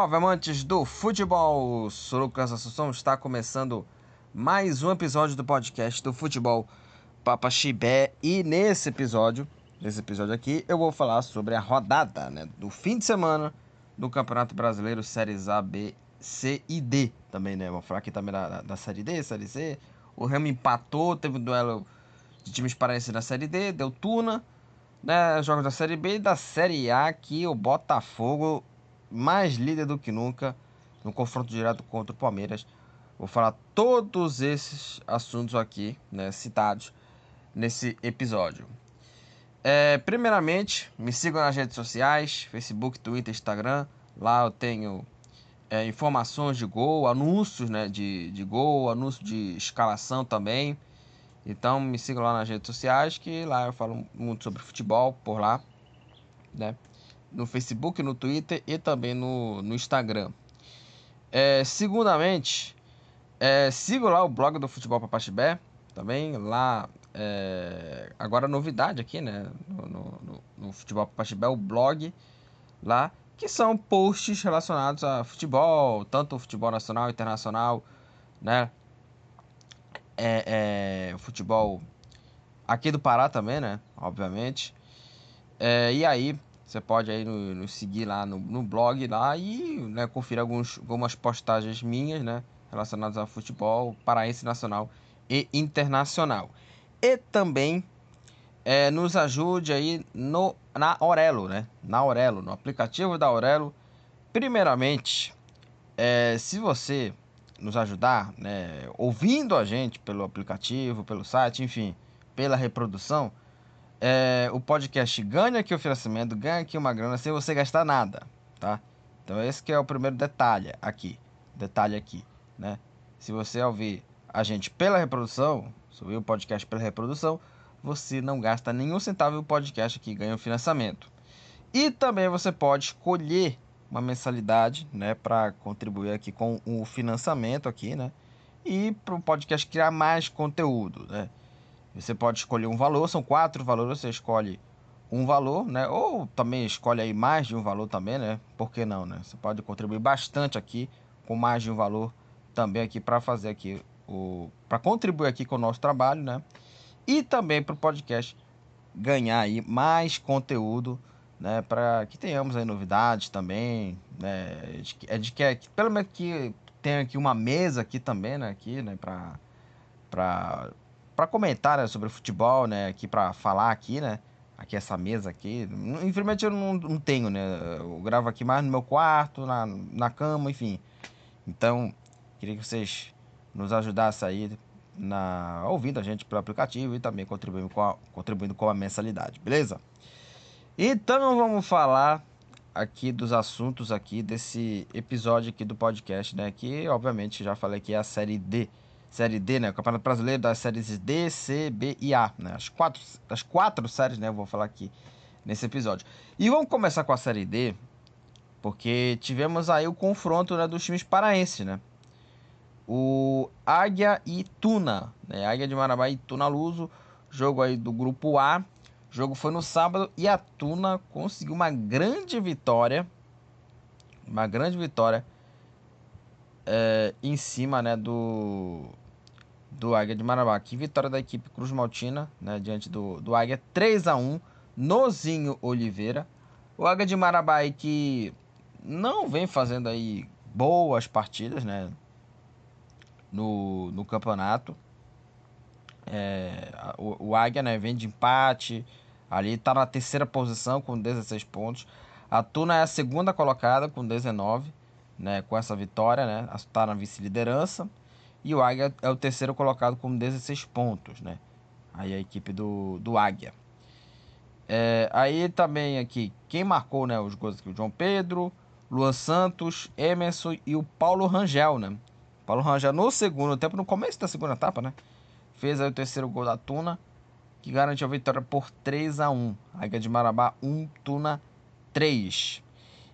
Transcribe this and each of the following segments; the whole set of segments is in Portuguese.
salve, amantes do futebol! Sou Lucas Assunção, está começando mais um episódio do podcast do Futebol Papa Chibé e nesse episódio, nesse episódio aqui, eu vou falar sobre a rodada, né, do fim de semana do Campeonato Brasileiro Séries A, B, C e D também, né? Vou falar aqui também da, da Série D, Série C. O Remo empatou, teve um duelo de times paraenses na Série D, deu tuna, né? Jogos da Série B e da Série A que o Botafogo mais líder do que nunca no confronto direto contra o Palmeiras. Vou falar todos esses assuntos aqui, né, citados nesse episódio. É, primeiramente, me sigam nas redes sociais, Facebook, Twitter, Instagram. Lá eu tenho é, informações de gol, anúncios né, de, de gol, anúncios de escalação também. Então me sigam lá nas redes sociais, que lá eu falo muito sobre futebol por lá, né? No Facebook, no Twitter e também no, no Instagram. É, segundamente, é, sigo lá o blog do Futebol Papaxibé, também lá. É, agora novidade aqui, né? No, no, no Futebol Papaxibé, o blog lá, que são posts relacionados a futebol, tanto futebol nacional, internacional, né? é, é, futebol aqui do Pará também, né? Obviamente. É, e aí, você pode aí nos no seguir lá no, no, blog lá e né, conferir alguns, algumas postagens minhas, né? Relacionadas ao futebol paraense nacional e internacional. E também é, nos ajude aí no, na Aurelo, né? Na Aurelo, no aplicativo da Aurelo. Primeiramente, é, se você nos ajudar, né, ouvindo a gente pelo aplicativo, pelo site, enfim, pela reprodução, é, o podcast ganha aqui o oferecimento, ganha aqui uma grana sem você gastar nada, tá? Então esse que é o primeiro detalhe aqui, detalhe aqui, né? Se você ouvir a gente pela reprodução, se ouvir o podcast pela reprodução, você não gasta nenhum centavo e o podcast aqui ganha o financiamento. E também você pode escolher uma mensalidade, né, para contribuir aqui com o financiamento aqui, né? E para o podcast criar mais conteúdo, né? Você pode escolher um valor, são quatro valores, você escolhe um valor, né? Ou também escolhe aí mais de um valor também, né? Por que não, né? Você pode contribuir bastante aqui com mais de um valor também aqui para fazer aqui o para contribuir aqui com o nosso trabalho, né? E também para o podcast ganhar aí mais conteúdo né, para que tenhamos aí novidades também, né, é de que, é, que pelo menos que tenha aqui uma mesa aqui também, né, aqui, né, para para para comentar né, sobre futebol, né, aqui para falar aqui, né, aqui essa mesa aqui, infelizmente eu não, não tenho, né, eu gravo aqui mais no meu quarto, na, na cama, enfim, então queria que vocês nos ajudassem aí na ouvindo a gente pelo aplicativo e também contribuindo com a, contribuindo com a mensalidade, beleza? Então vamos falar aqui dos assuntos aqui desse episódio aqui do podcast, né? Que obviamente já falei que é a série D, série D, né? O Campeonato Brasileiro das séries D, C, B e A, né? As quatro, as quatro séries, né? Eu vou falar aqui nesse episódio. E vamos começar com a série D, porque tivemos aí o confronto né, dos times paraenses, né? O Águia e Tuna, né? Águia de Marabá e Tuna Luso, jogo aí do grupo A. O jogo foi no sábado e a Tuna conseguiu uma grande vitória. Uma grande vitória é, em cima né, do, do Águia de Marabá. Que vitória da equipe Cruz Maltina né, diante do, do Águia 3 a 1 Nozinho Oliveira. O Águia de Marabá aí que não vem fazendo aí boas partidas né, no, no campeonato. É, o, o Águia né, vem de empate, ali está na terceira posição com 16 pontos. A Tuna é a segunda colocada com 19, né, com essa vitória, né, está na vice-liderança. E o Águia é o terceiro colocado com 16 pontos, né? Aí a equipe do, do Águia. É, aí também aqui, quem marcou né, os gols aqui? O João Pedro, Luan Santos, Emerson e o Paulo Rangel, né? Paulo Rangel no segundo tempo, no começo da segunda etapa, né? Fez aí o terceiro gol da Tuna, que garantiu a vitória por 3 a 1 Águia de Marabá 1, Tuna 3.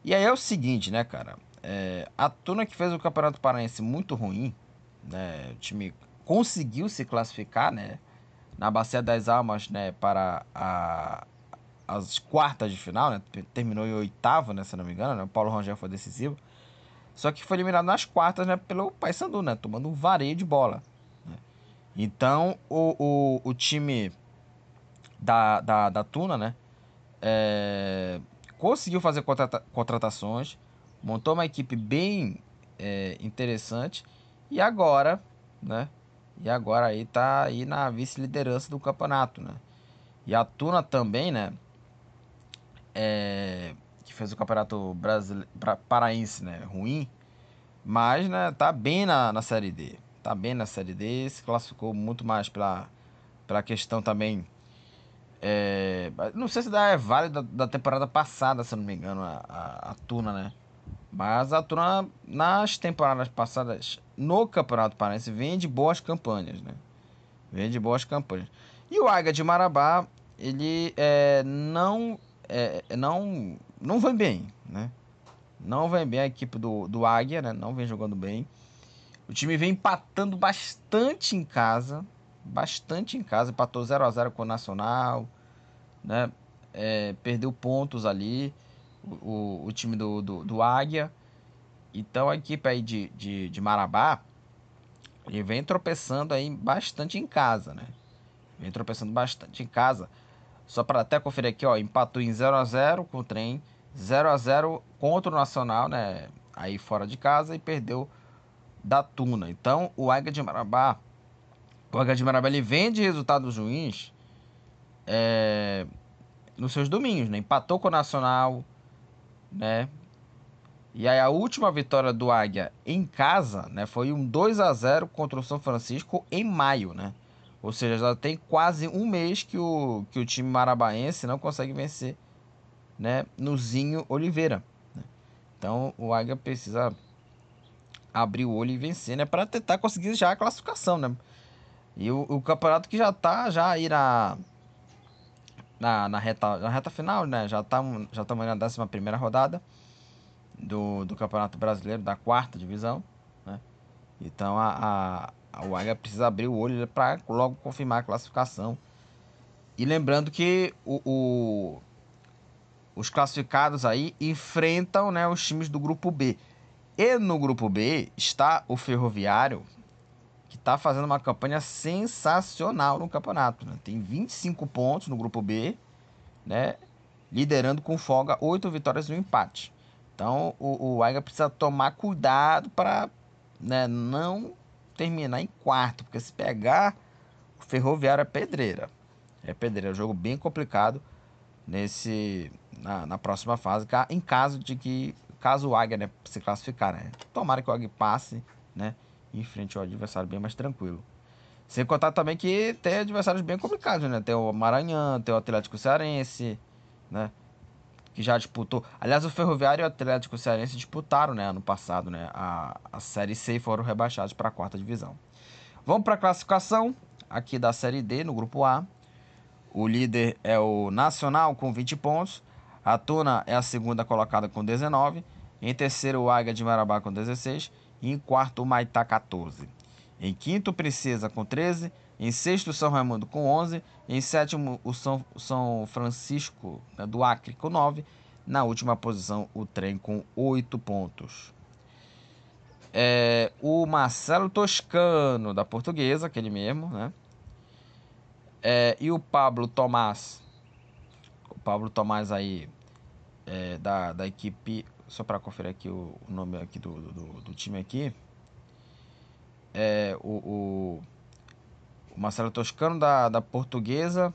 E aí é o seguinte, né, cara? É, a Tuna que fez o Campeonato Paraense muito ruim, né? O time conseguiu se classificar, né? Na Bacia das Almas, né? Para a, as quartas de final, né? Terminou em oitavo, né? Se não me engano, né? O Paulo Rangel foi decisivo. Só que foi eliminado nas quartas, né? Pelo Paysandu, né? Tomando um vareio de bola. Né? Então, o, o, o time da, da, da Tuna, né? É, conseguiu fazer contrata contratações, montou uma equipe bem é, interessante e agora, né? E agora aí tá aí na vice-liderança do campeonato, né? E a Tuna também, né? É, que fez o campeonato brasileiro, paraense, né? Ruim, mas, né? Tá bem na, na Série D. Tá bem na Série D, se classificou muito mais pela, pela questão também é, não sei se é válida da, da, temporada passada, se não me engano, a, a, a, Tuna, né? Mas a Tuna, nas temporadas passadas, no Campeonato Paraense, vem de boas campanhas, né? Vem de boas campanhas. E o Águia de Marabá, ele é, não, é, não, não vem bem, né? Não vem bem a equipe do, do Águia, né? Não vem jogando bem. O time vem empatando bastante em casa, bastante em casa, empatou 0 a 0 com o Nacional, né? É, perdeu pontos ali, o, o time do, do, do, Águia. Então a equipe aí de, de, de Marabá ele vem tropeçando aí bastante em casa, né? Vem tropeçando bastante em casa. Só para até conferir aqui, ó, empatou em 0 a 0 com o trem, 0 a 0 contra o Nacional, né? Aí fora de casa e perdeu da Tuna. Então, o Águia de Marabá o H de Marabá ele vende resultados ruins é, nos seus domínios, né? Empatou com o Nacional, né? E aí a última vitória do Águia em casa, né, foi um 2 a 0 contra o São Francisco em maio, né? Ou seja, já tem quase um mês que o, que o time marabaense não consegue vencer, né, no Zinho Oliveira. Né? Então o Águia precisa abrir o olho e vencer, né, para tentar conseguir já a classificação, né? E o, o campeonato que já tá já aí na, na, na, reta, na reta final, né? Já estamos já na 11 primeira rodada do, do Campeonato Brasileiro, da quarta divisão, né? Então a, a, a Águia precisa abrir o olho para logo confirmar a classificação. E lembrando que o, o, os classificados aí enfrentam né, os times do grupo B. E no grupo B está o Ferroviário, que está fazendo uma campanha sensacional no campeonato. Né? Tem 25 pontos no grupo B, né? liderando com folga 8 vitórias e um empate. Então o, o Aiga precisa tomar cuidado para né, não terminar em quarto, porque se pegar o Ferroviário é pedreira. É pedreira, é um jogo bem complicado nesse na, na próxima fase, em caso de que caso o Águia né, se classificar, né? Tomara que o Águia passe, né? Em frente ao adversário bem mais tranquilo. Sem contar também que tem adversários bem complicados, né? Tem o Maranhão, tem o Atlético Cearense, né? Que já disputou. Aliás, o Ferroviário e o Atlético Cearense disputaram, né? Ano passado, né? A, a Série C e foram rebaixados para a quarta divisão. Vamos para a classificação aqui da Série D, no grupo A. O líder é o Nacional com 20 pontos. A Tuna é a segunda colocada com 19. Em terceiro, o Águia de Marabá com 16 em quarto, o Maitá, 14. Em quinto, Princesa, com 13. Em sexto, São Raimundo, com 11. Em sétimo, o São, São Francisco né, do Acre, com 9. Na última posição, o Trem, com 8 pontos. É, o Marcelo Toscano, da Portuguesa, aquele mesmo, né? É, e o Pablo Tomás. O Pablo Tomás aí, é, da, da equipe só para conferir aqui o, o nome aqui do, do, do, time aqui. É o, o, Marcelo Toscano da, da Portuguesa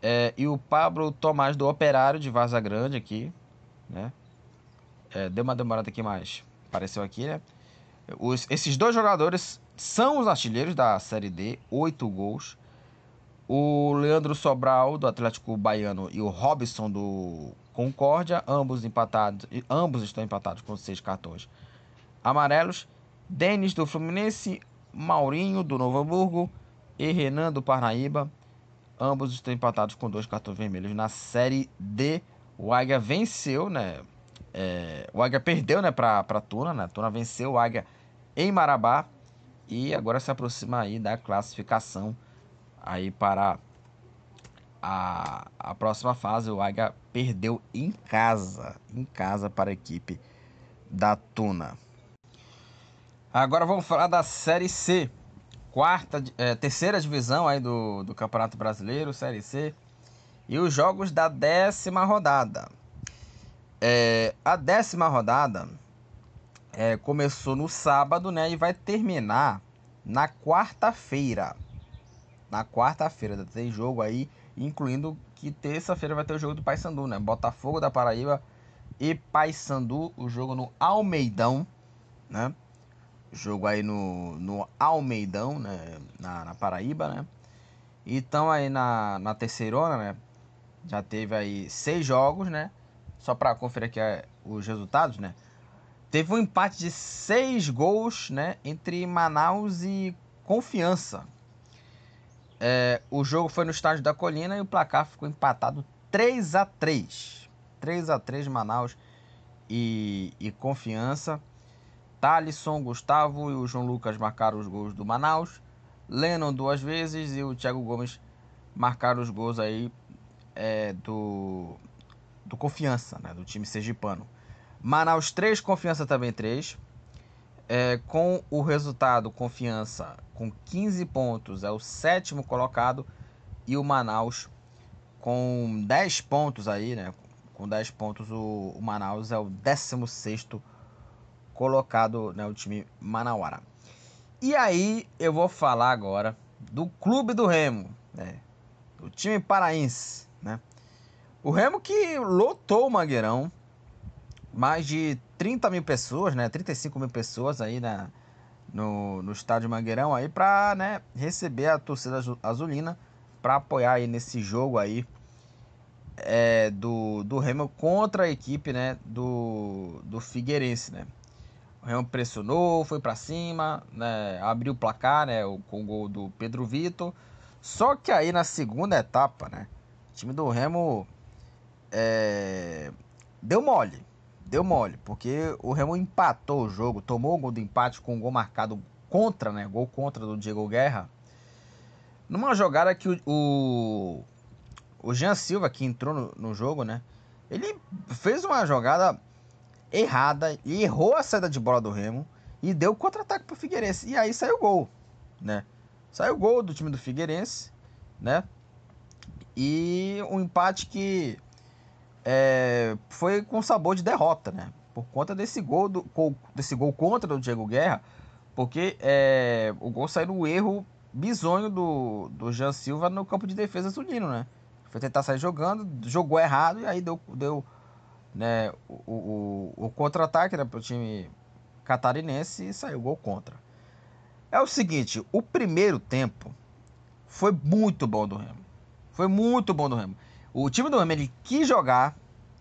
é, e o Pablo Tomás do Operário de Vaza Grande aqui, né? É, deu uma demorada aqui, mas apareceu aqui, né? Os, esses dois jogadores são os artilheiros da Série D, oito gols. O Leandro Sobral, do Atlético Baiano, e o Robson, do Concórdia, ambos empatados, ambos estão empatados com seis cartões amarelos. Denis do Fluminense, Maurinho do Novo Hamburgo e Renan do Parnaíba, ambos estão empatados com dois cartões vermelhos na Série D. O Águia venceu, né? É, o Águia perdeu, né, para para Tuna, né? A Tuna venceu o Águia em Marabá e agora se aproxima aí da classificação aí para a, a próxima fase, o Águia perdeu em casa, em casa para a equipe da Tuna. Agora vamos falar da Série C, quarta, é, terceira divisão aí do, do Campeonato Brasileiro, Série C, e os jogos da décima rodada. É, a décima rodada é, começou no sábado, né, e vai terminar na quarta-feira. Na quarta-feira tem jogo aí, incluindo que terça-feira vai ter o jogo do Paysandu, né? Botafogo da Paraíba e Paysandu, o jogo no Almeidão, né? Jogo aí no, no Almeidão, né? Na, na Paraíba, né? Então aí na, na terceirona, né? Já teve aí seis jogos, né? Só para conferir aqui é, os resultados, né? Teve um empate de seis gols, né? Entre Manaus e Confiança. É, o jogo foi no estádio da Colina e o placar ficou empatado 3 a 3 3 a 3 Manaus e, e Confiança. Thalisson, Gustavo e o João Lucas marcaram os gols do Manaus. Lennon duas vezes e o Thiago Gomes marcaram os gols aí é, do, do Confiança, né, do time sergipano. Manaus 3, Confiança também 3. É, com o resultado, Confiança com 15 pontos é o sétimo colocado e o Manaus com 10 pontos aí, né? Com 10 pontos o, o Manaus é o 16 colocado, né, o time manauara. E aí eu vou falar agora do Clube do Remo, né? O time paraense, né? O Remo que lotou o Mangueirão, mais de 30 mil pessoas, né? 35 mil pessoas aí na, no, no estádio Mangueirão aí para né, receber a torcida azulina para apoiar aí nesse jogo aí é, do, do Remo contra a equipe né, do, do Figueirense, né? O Remo pressionou, foi para cima, né, abriu o placar né, com o gol do Pedro Vitor. Só que aí na segunda etapa, né, o time do Remo é, deu mole deu mole, porque o Remo empatou o jogo, tomou o gol do empate com um gol marcado contra, né? Gol contra do Diego Guerra. Numa jogada que o, o, o Jean Silva, que entrou no, no jogo, né? Ele fez uma jogada errada e errou a saída de bola do Remo e deu contra-ataque pro Figueirense. E aí saiu o gol, né? Saiu o gol do time do Figueirense, né? E um empate que é, foi com sabor de derrota, né? Por conta desse gol, do, desse gol contra o Diego Guerra, porque é, o gol saiu no erro bizonho do, do Jean Silva no campo de defesa sulino, né? Foi tentar sair jogando, jogou errado e aí deu, deu né, o, o, o contra-ataque né, para o time catarinense e saiu gol contra. É o seguinte, o primeiro tempo foi muito bom do Remo. Foi muito bom do Remo. O time do Remo ele quis jogar,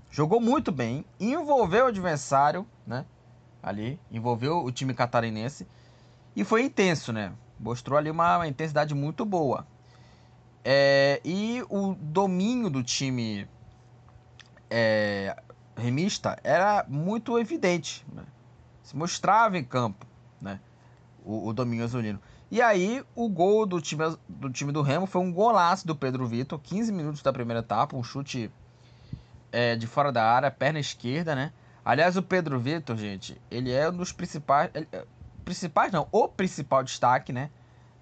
jogou muito bem, envolveu o adversário, né? Ali, envolveu o time catarinense e foi intenso, né? Mostrou ali uma, uma intensidade muito boa. É, e o domínio do time é, remista era muito evidente, né? se mostrava em campo, né? O, o domínio azulino. E aí, o gol do time, do time do Remo foi um golaço do Pedro Vitor, 15 minutos da primeira etapa, um chute é, de fora da área, perna esquerda, né? Aliás, o Pedro Vitor, gente, ele é um dos principais. Ele, é, principais não, o principal destaque, né?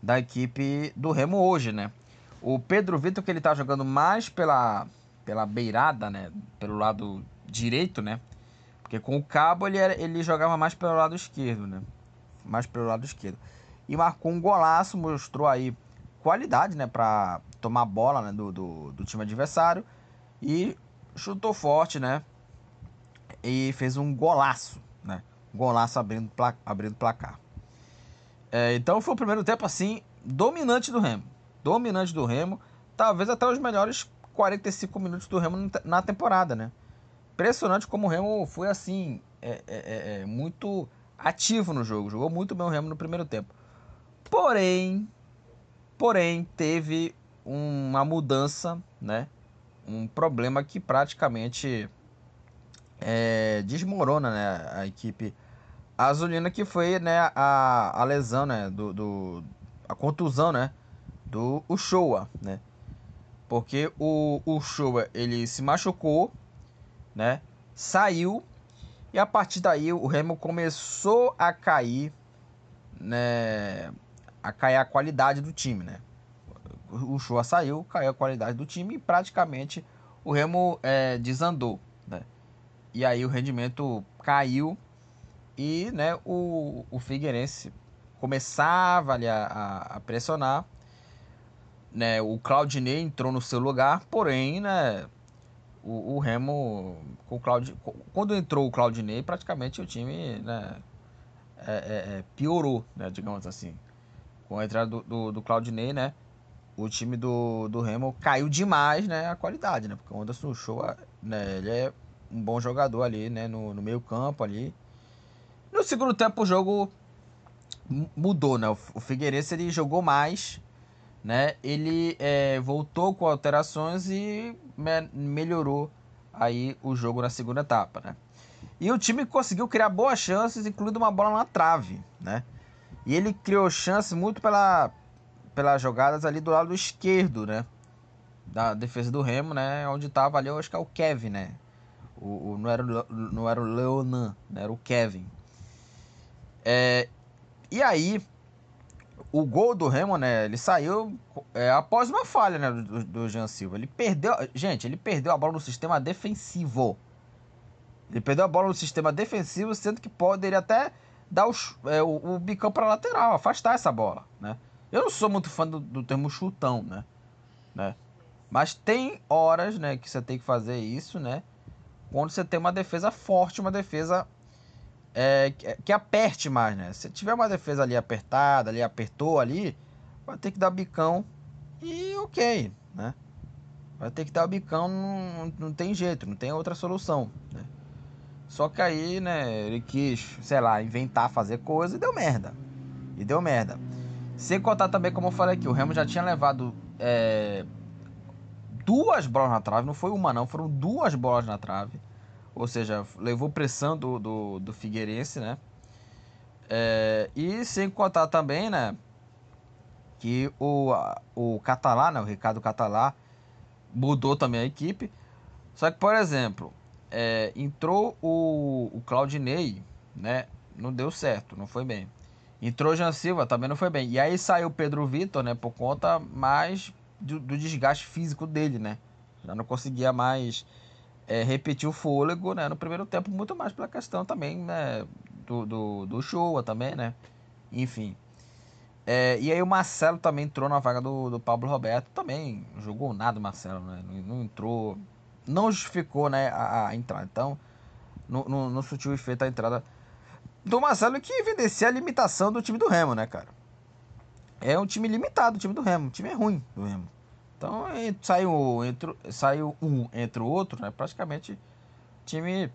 Da equipe do Remo hoje, né? O Pedro Vitor, que ele tá jogando mais pela, pela beirada, né? Pelo lado direito, né? Porque com o cabo ele, era, ele jogava mais pelo lado esquerdo, né? Mais pelo lado esquerdo e marcou um golaço, mostrou aí qualidade, né, para tomar bola né, do, do, do, time adversário e chutou forte, né, e fez um golaço, né, golaço abrindo, pla abrindo placar. É, então foi o primeiro tempo assim dominante do Remo, dominante do Remo, talvez até os melhores 45 minutos do Remo na temporada, né. Impressionante como o Remo foi assim é, é, é, é muito ativo no jogo, jogou muito bem o Remo no primeiro tempo. Porém, porém teve uma mudança, né? Um problema que praticamente é, desmorona, né? A equipe azulina que foi, né? A, a lesão, né? Do, do a contusão, né? Do Uchoa, né? Porque o Uchoa ele se machucou, né? Saiu E a partir daí o Remo começou a cair, né? A cair a qualidade do time, né? O Shoa saiu, caiu a qualidade do time e praticamente o Remo é, desandou, né? E aí o rendimento caiu e, né, o, o Figueirense começava ali a, a, a pressionar, né? O Claudinei entrou no seu lugar, porém, né? o, o Remo com o quando entrou o Claudinei, praticamente o time né, é, é, é, piorou, né, digamos assim. Com a entrada do, do, do Claudinei, né, o time do, do Remo caiu demais, né, a qualidade, né, porque o Anderson Show, né, ele é um bom jogador ali, né, no, no meio campo ali. No segundo tempo o jogo mudou, né, o, o Figueirense ele jogou mais, né, ele é, voltou com alterações e me melhorou aí o jogo na segunda etapa, né? E o time conseguiu criar boas chances, incluindo uma bola na trave, né? E ele criou chances muito pela, pelas jogadas ali do lado esquerdo, né? Da defesa do Remo, né? Onde estava ali, eu acho que é o Kevin, né? O, o, não, era, não era o Leonan, né? Era o Kevin. É, e aí, o gol do Remo, né? Ele saiu é, após uma falha, né? Do, do Jean Silva. Ele perdeu. Gente, ele perdeu a bola no sistema defensivo. Ele perdeu a bola no sistema defensivo, sendo que poderia até dar o, é, o, o bicão para lateral, afastar essa bola, né? Eu não sou muito fã do, do termo chutão, né? né? Mas tem horas, né, que você tem que fazer isso, né? Quando você tem uma defesa forte, uma defesa é, que aperte mais, né? Se tiver uma defesa ali apertada, ali apertou ali, vai ter que dar bicão e ok, né? Vai ter que dar bicão, não, não tem jeito, não tem outra solução, né? Só que aí, né, ele quis, sei lá, inventar, fazer coisa e deu merda. E deu merda. Sem contar também, como eu falei aqui, o Remo já tinha levado é, duas bolas na trave, não foi uma não, foram duas bolas na trave ou seja, levou pressão do, do, do Figueirense, né? É, e sem contar também, né? Que o, o Catalá, né? O Ricardo Catalá mudou também a equipe. Só que, por exemplo, é, entrou o, o Claudinei, né? Não deu certo, não foi bem. Entrou Jean Silva, também não foi bem. E aí saiu o Pedro Vitor, né? Por conta mais do, do desgaste físico dele, né? Já não conseguia mais é, repetir o fôlego né, no primeiro tempo, muito mais pela questão também né, do, do, do também, né? Enfim. É, e aí o Marcelo também entrou na vaga do, do Pablo Roberto, também jogou nada o Marcelo, né? Não, não, entrou, não justificou né, a, a entrada. Então, não, não surtiu efeito a entrada do Marcelo que evidencia a limitação do time do Remo, né, cara? É um time limitado, o time do Remo. O time é ruim do Remo. Então saiu, entre, saiu um entre o outro, né? Praticamente time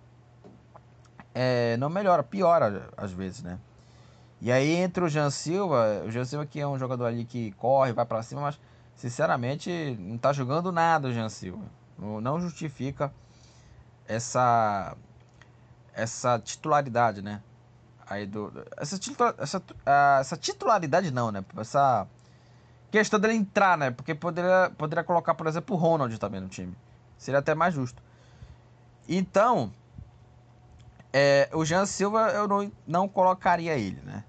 é, não melhora, piora às vezes, né? E aí entre o Jean Silva, o Jean Silva que é um jogador ali que corre, vai para cima, mas sinceramente não tá jogando nada o Jean Silva. Não justifica essa essa titularidade, né? Aí do essa, essa, essa titularidade não, né? Essa Questão dele entrar, né? Porque poderia, poderia colocar, por exemplo, o Ronald também no time. Seria até mais justo. Então, é, o Jean Silva eu não, não colocaria ele, né?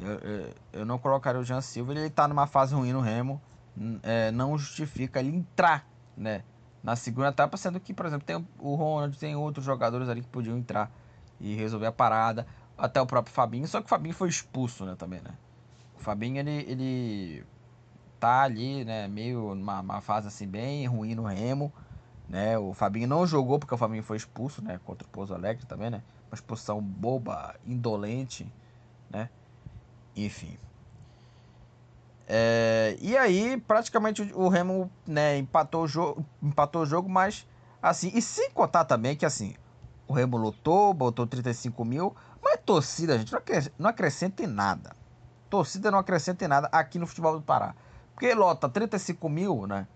Eu, eu, eu, não colocaria o Jean Silva, ele tá numa fase ruim no Remo. É, não justifica ele entrar, né? Na segunda etapa, sendo que, por exemplo, tem o Ronald, tem outros jogadores ali que podiam entrar e resolver a parada. Até o próprio Fabinho, só que o Fabinho foi expulso, né, também, né? O Fabinho, ele, ele tá ali, né, meio numa fase assim bem ruim no Remo, né? O Fabinho não jogou porque o Fabinho foi expulso, né, contra o Pouso Alegre também, né? Uma expulsão boba, indolente, né? Enfim. É, e aí, praticamente o Remo, né, empatou o jogo, empatou o jogo, mas assim, e sem contar também que assim, o Remo lutou, botou 35 mil, mas torcida, gente, não acrescenta em nada. Torcida não acrescenta em nada aqui no futebol do Pará. Porque lota 35 mil, né?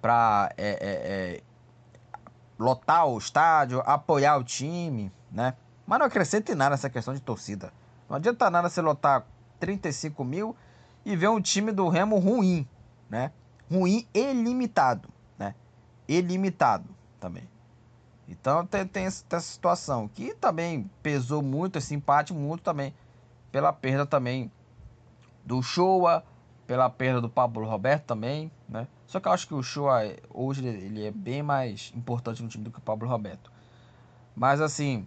Pra é, é, é, lotar o estádio, apoiar o time, né? Mas não acrescenta em nada essa questão de torcida. Não adianta nada você lotar 35 mil e ver um time do Remo ruim, né? Ruim e limitado, né? Ilimitado também. Então tem, tem essa situação que também pesou muito esse empate, muito também pela perda também do Showa, pela perda do Pablo Roberto também, né? Só que eu acho que o Showa hoje ele é bem mais importante no time do que o Pablo Roberto. Mas assim,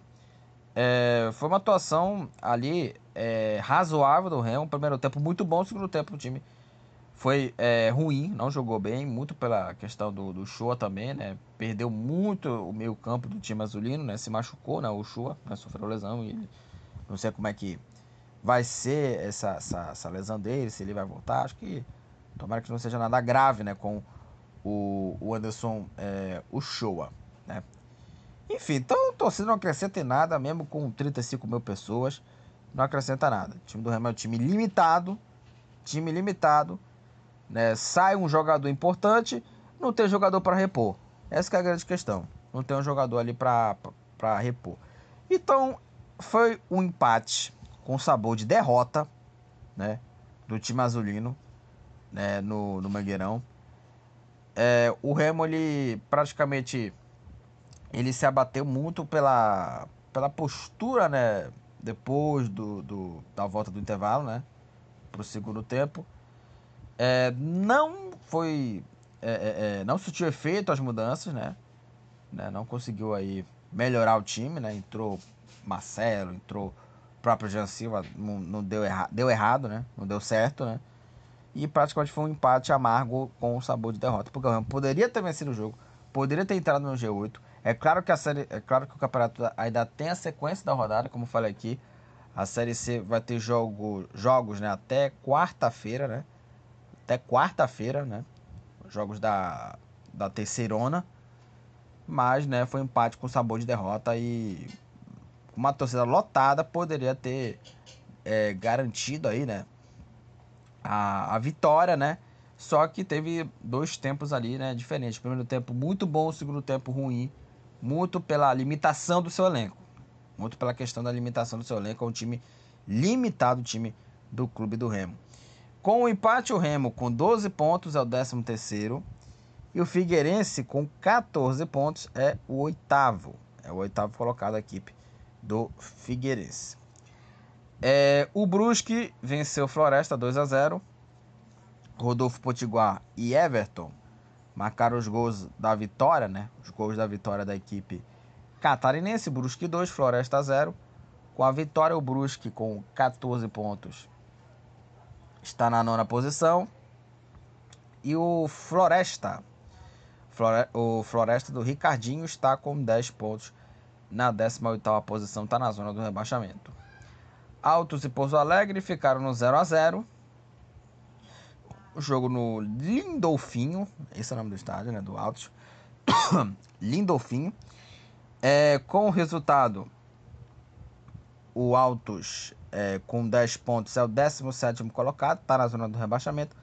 é, foi uma atuação ali é, razoável do Remo. Primeiro tempo muito bom, segundo tempo o time foi é, ruim, não jogou bem, muito pela questão do, do Shoa também, né? Perdeu muito o meio campo do time azulino, né? Se machucou, né? O Shoa, né? sofreu lesão e não sei como é que vai ser essa, essa, essa, lesão dele, se ele vai voltar. Acho que tomara que não seja nada grave, né? Com o, o Anderson, é, o Shoa, né? Enfim, então torcida não acrescenta em nada, mesmo com 35 mil pessoas, não acrescenta nada. O time do Remo é um time limitado, time limitado, né? Sai um jogador importante, não tem jogador para repor. Essa é a grande questão. Não tem um jogador ali para repor. Então, foi um empate com sabor de derrota, né? Do time azulino, né? No, no Mangueirão. É, o Remo, ele praticamente ele se abateu muito pela, pela postura, né? Depois do, do da volta do intervalo, né? Para o segundo tempo. É, não foi. É, é, é, não surtiu efeito as mudanças, né? né? Não conseguiu aí melhorar o time, né? Entrou Marcelo, entrou o próprio Jean Silva, não, não deu, erra, deu errado, né? Não deu certo, né? E praticamente foi um empate amargo com o sabor de derrota. Porque o Ramo poderia ter vencido o jogo, poderia ter entrado no G8. É claro que a série, é claro que o campeonato ainda tem a sequência da rodada, como falei aqui. A série C vai ter jogo, jogos, né, até quarta-feira, né? até quarta-feira, né? Jogos da, da terceirona. Mas, né, foi um empate com sabor de derrota e uma torcida lotada poderia ter é, garantido aí, né? A, a vitória, né? Só que teve dois tempos ali, né? Diferentes. Primeiro tempo muito bom, segundo tempo ruim. Muito pela limitação do seu elenco. Muito pela questão da limitação do seu elenco. É um time limitado, o time do Clube do Remo. Com o empate, o Remo com 12 pontos é o 13 terceiro. E o Figueirense com 14 pontos é o oitavo. É o oitavo colocado a equipe do Figueirense. É, o Brusque venceu Floresta 2 a 0. Rodolfo Potiguar e Everton marcaram os gols da vitória, né? Os gols da vitória da equipe catarinense. Brusque 2, Floresta 0. Com a vitória, o Brusque com 14 pontos está na nona posição. E o Floresta, o Floresta do Ricardinho está com 10 pontos na 18ª posição, está na zona do rebaixamento. Altos e Pouso Alegre ficaram no 0 a 0 O jogo no Lindolfinho, esse é o nome do estádio, né, do Altos. Lindolfinho. É, com o resultado, o Altos é, com 10 pontos é o 17 colocado, está na zona do rebaixamento.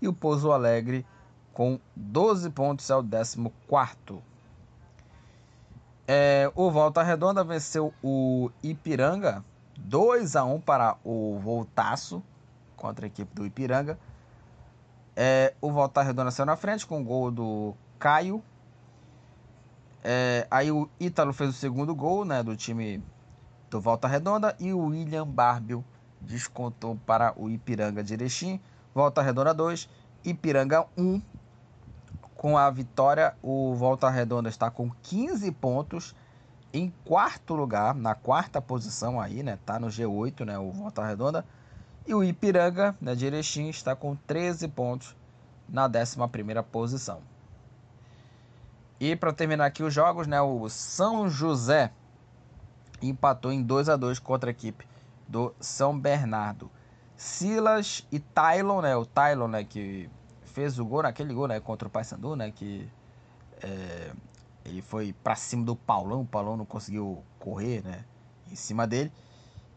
E o Pouso Alegre com 12 pontos é o 14. É, o Volta Redonda venceu o Ipiranga 2 a 1 para o Voltaço contra a equipe do Ipiranga. É, o Volta Redonda saiu na frente com o gol do Caio. É, aí o Ítalo fez o segundo gol né, do time do Volta Redonda e o William Barbio descontou para o Ipiranga de Erechim. Volta Redonda 2, Ipiranga 1. Com a vitória, o Volta Redonda está com 15 pontos em quarto lugar, na quarta posição aí, né? Tá no G8, né, o Volta Redonda. E o Ipiranga, né, de Erechim, está com 13 pontos na 11ª posição. E para terminar aqui os jogos, né, o São José empatou em 2 a 2 contra a equipe do São Bernardo. Silas e Tylon, né? O Tylon, né? Que fez o gol naquele gol, né? Contra o Paysandu, né? Que é, ele foi para cima do Paulão. O Paulão não conseguiu correr, né? Em cima dele,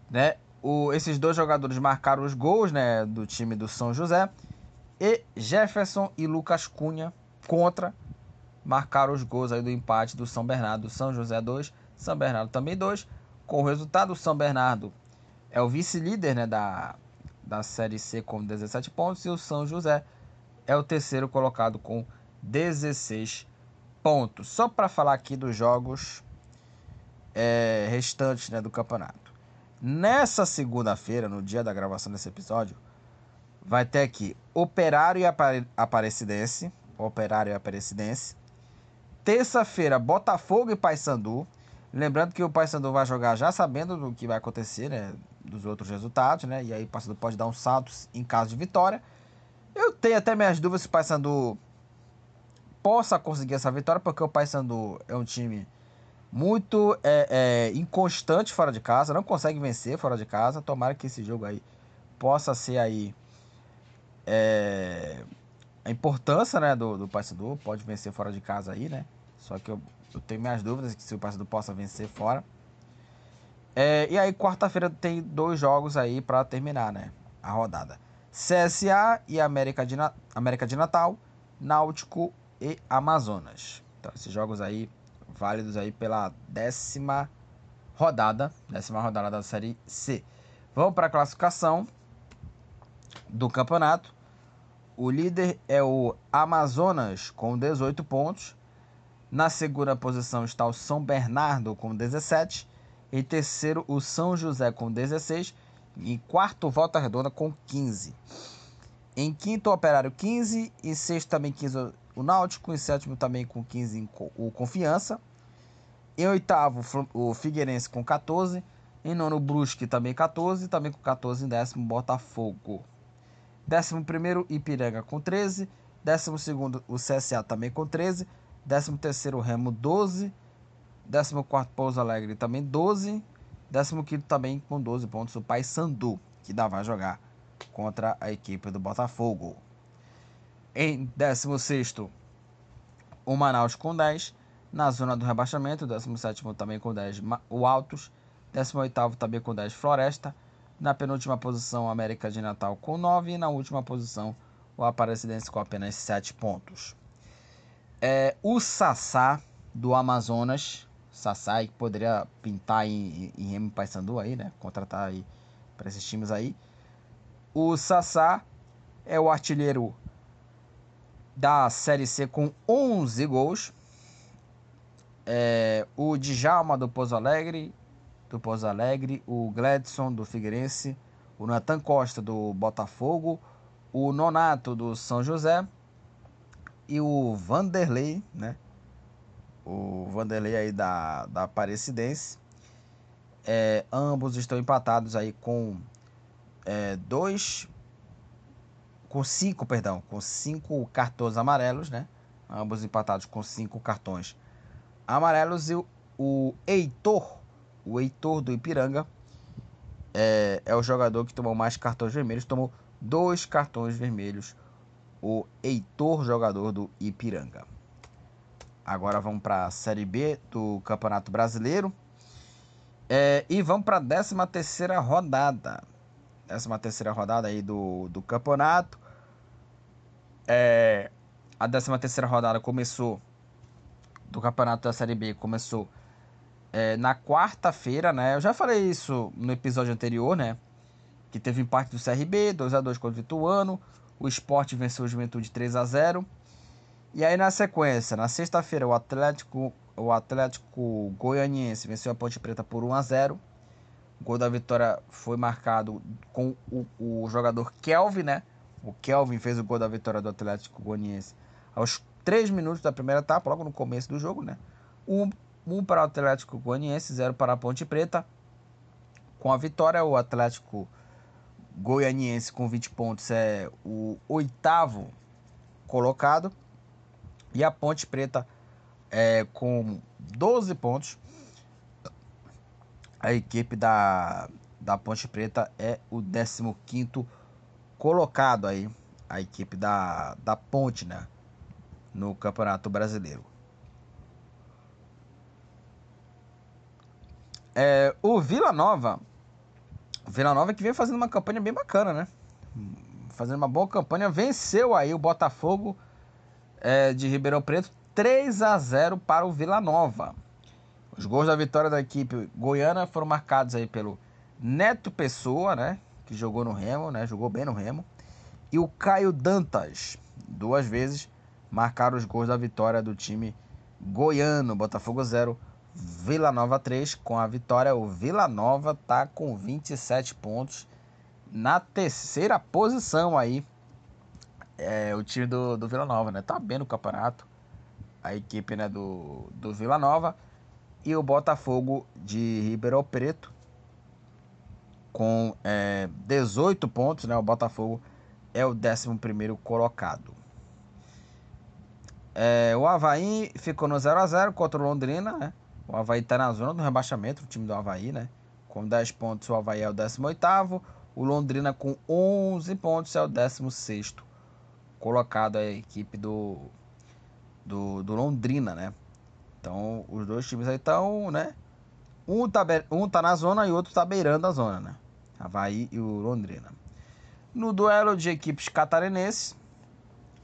né? O, esses dois jogadores marcaram os gols, né? Do time do São José. E Jefferson e Lucas Cunha contra marcaram os gols aí do empate do São Bernardo. São José 2, São Bernardo também 2. Com o resultado, o São Bernardo é o vice-líder né, da, da Série C com 17 pontos e o São José é o terceiro colocado com 16 pontos. Só para falar aqui dos jogos é, restantes né, do campeonato. Nessa segunda-feira, no dia da gravação desse episódio, vai ter aqui Operário e Apare Aparecidense. Operário e Aparecidense. Terça-feira, Botafogo e Paysandu. Lembrando que o Paysandu vai jogar já sabendo do que vai acontecer, né? Dos outros resultados, né? E aí o Paysandu pode dar um salto em caso de vitória. Eu tenho até minhas dúvidas se o Paysandu possa conseguir essa vitória, porque o Paysandu é um time muito é, é, inconstante fora de casa, não consegue vencer fora de casa. Tomara que esse jogo aí possa ser aí é, a importância né, do, do Paysandu, pode vencer fora de casa aí, né? Só que eu, eu tenho minhas dúvidas que se o Paysandu possa vencer fora. É, e aí quarta-feira tem dois jogos aí para terminar, né? A rodada. CSA e América de, América de Natal, Náutico e Amazonas. Então esses jogos aí válidos aí pela décima rodada, décima rodada da Série C. Vamos para a classificação do campeonato. O líder é o Amazonas com 18 pontos. Na segunda posição está o São Bernardo com 17. Em terceiro, o São José com 16. Em quarto, Volta Redonda com 15. Em quinto, o Operário 15. Em sexto, também 15, o Náutico. Em sétimo, também com 15, o Confiança. Em oitavo, o Figueirense com 14. Em nono, o Brusque também 14. Também com 14 em décimo, Botafogo. 11º Ipiranga com 13, 12º o CSA também com 13, 13º o Remo 12, 14º Pouso Alegre também 12, 15º também com 12 pontos o Paysandu, que dá vai jogar contra a equipe do Botafogo. Em 16º o Manaus com 10, na zona do rebaixamento, 17º também com 10 o Altos, 18º também com 10 Floresta, na penúltima posição, América de Natal com 9. E na última posição, o Aparecidense com apenas 7 pontos. É, o Sassá do Amazonas, Sassá que poderia pintar em, em Remo Paysandu aí, né? Contratar aí para esses times aí. O Sassá é o artilheiro da Série C com 11 gols. É, o Djalma do Pouso Alegre do Pouso Alegre, o Gladson do Figueirense, o Natan Costa do Botafogo, o Nonato do São José e o Vanderlei, né? O Vanderlei aí da, da Aparecidense. É, ambos estão empatados aí com é, dois. Com cinco, perdão, com cinco cartões amarelos, né? Ambos empatados com cinco cartões amarelos e o, Heitor o Heitor do Ipiranga é, é o jogador que tomou mais cartões vermelhos, tomou dois cartões vermelhos. O Heitor, jogador do Ipiranga. Agora vamos para a Série B do Campeonato Brasileiro. É, e vamos para a 13 terceira rodada. 13 terceira rodada aí do, do campeonato. É, a 13 terceira rodada começou do campeonato da Série B começou é, na quarta-feira, né? Eu já falei isso no episódio anterior, né? Que teve empate do CRB, 2 a 2 contra o Vituano. O Sport venceu o Juventude 3 a 0 E aí na sequência, na sexta-feira, o Atlético, o Atlético Goianiense venceu a Ponte Preta por 1 a 0 O gol da vitória foi marcado com o, o jogador Kelvin, né? O Kelvin fez o gol da vitória do Atlético Goianiense aos 3 minutos da primeira etapa, logo no começo do jogo, né? Um 1 para o Atlético Goianiense, 0 para a Ponte Preta. Com a vitória, o Atlético Goianiense com 20 pontos é o oitavo colocado. E a Ponte Preta é, com 12 pontos. A equipe da, da Ponte Preta é o 15 colocado aí. A equipe da, da Ponte, né? No Campeonato Brasileiro. É, o Vila Nova. O Vila Nova que vem fazendo uma campanha bem bacana, né? Fazendo uma boa campanha. Venceu aí o Botafogo é, de Ribeirão Preto 3 a 0 para o Vila Nova. Os gols da vitória da equipe goiana foram marcados aí pelo Neto Pessoa, né? Que jogou no Remo, né? Jogou bem no Remo. E o Caio Dantas, duas vezes, marcaram os gols da vitória do time goiano. Botafogo 0, Vila Nova 3 com a vitória. O Vila Nova tá com 27 pontos na terceira posição aí. É o time do, do Vila Nova, né? Tá bem no campeonato. A equipe né, do, do Vila Nova. E o Botafogo de Ribeirão Preto com é, 18 pontos, né? O Botafogo é o 11 colocado. É, o Havaí ficou no 0x0 contra o Londrina, né? O Havaí está na zona do rebaixamento, o time do Havaí, né? Com 10 pontos, o Havaí é o 18. O Londrina com 11 pontos é o 16 colocado a equipe do, do, do, Londrina, né? Então, os dois times aí estão, né? Um tá, um tá na zona e outro tá beirando a zona, né? Havaí e o Londrina. No duelo de equipes catarinenses,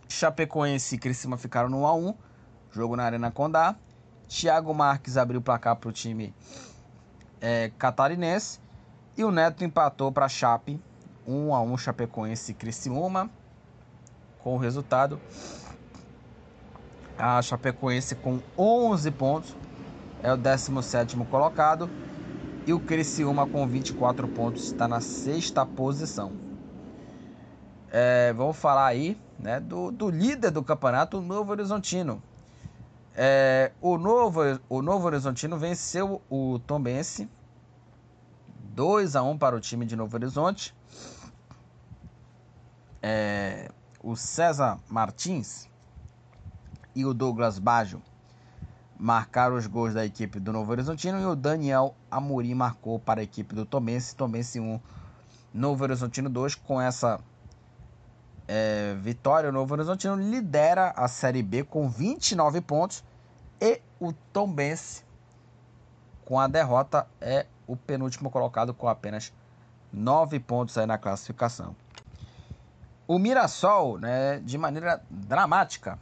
Chapecoense e Criciúma ficaram no 1x1. Jogo na Arena Condá. Thiago Marques abriu o placar para o time é, catarinense. E o Neto empatou para a Chape. 1 a 1 Chapecoense e Criciúma. Com o resultado. A Chapecoense com 11 pontos. É o 17 colocado. E o Criciúma com 24 pontos está na sexta posição. É, vamos falar aí né, do, do líder do campeonato, o Novo Horizontino. É, o, Novo, o Novo Horizontino venceu o Tombense 2 a 1 para o time de Novo Horizonte. É, o César Martins e o Douglas Baggio marcaram os gols da equipe do Novo Horizontino e o Daniel Amorim marcou para a equipe do Tomense. Tomense 1, Novo Horizontino 2. Com essa é, vitória, o Novo Horizontino lidera a Série B com 29 pontos e o Tombense, com a derrota, é o penúltimo colocado com apenas 9 pontos aí na classificação. O Mirassol, né, de maneira dramática,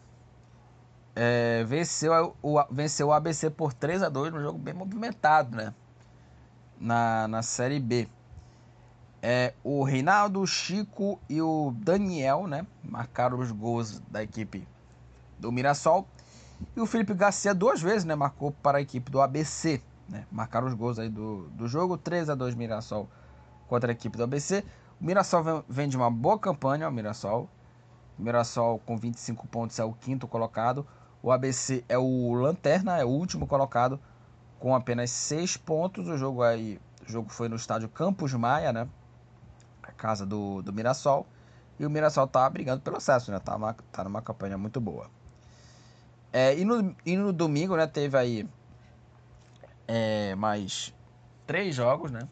é, venceu, o, venceu o ABC por 3 a 2 num jogo bem movimentado né, na, na Série B. É, o Reinaldo, o Chico e o Daniel né, marcaram os gols da equipe do Mirassol. E o Felipe Garcia duas vezes né, marcou para a equipe do ABC. Né, marcaram os gols aí do, do jogo. 3 a 2 Mirassol contra a equipe do ABC. O Mirassol vem, vem de uma boa campanha, o Mirassol. O Mirassol com 25 pontos é o quinto colocado. O ABC é o lanterna, é o último colocado com apenas 6 pontos. O jogo aí, o jogo foi no estádio Campos Maia, né? Casa do, do Mirassol. E o Mirassol tá brigando pelo acesso, né? Tá, uma, tá numa campanha muito boa. É, e, no, e no domingo, né, teve aí é, mais três jogos, né?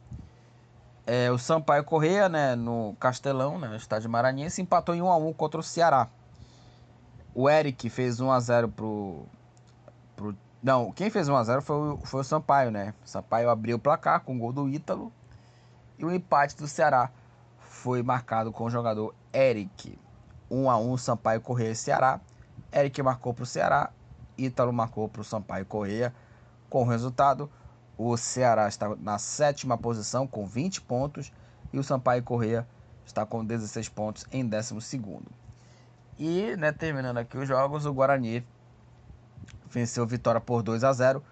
É, o Sampaio Correia, né, no Castelão, né, no estádio Maranhense, empatou em 1 a 1 contra o Ceará. O Eric fez 1 a 0 pro, pro não, quem fez 1 a 0 foi o, foi o Sampaio, né? O Sampaio abriu o placar com o gol do Ítalo e o empate do Ceará foi marcado com o jogador Eric. 1 a 1 Sampaio Correia e Ceará. Eric marcou para o Ceará, Ítalo marcou para o Sampaio Correia. Com o resultado, o Ceará está na sétima posição com 20 pontos e o Sampaio Correia está com 16 pontos em 12 E, né, terminando aqui os jogos, o Guarani venceu Vitória por 2 a 0.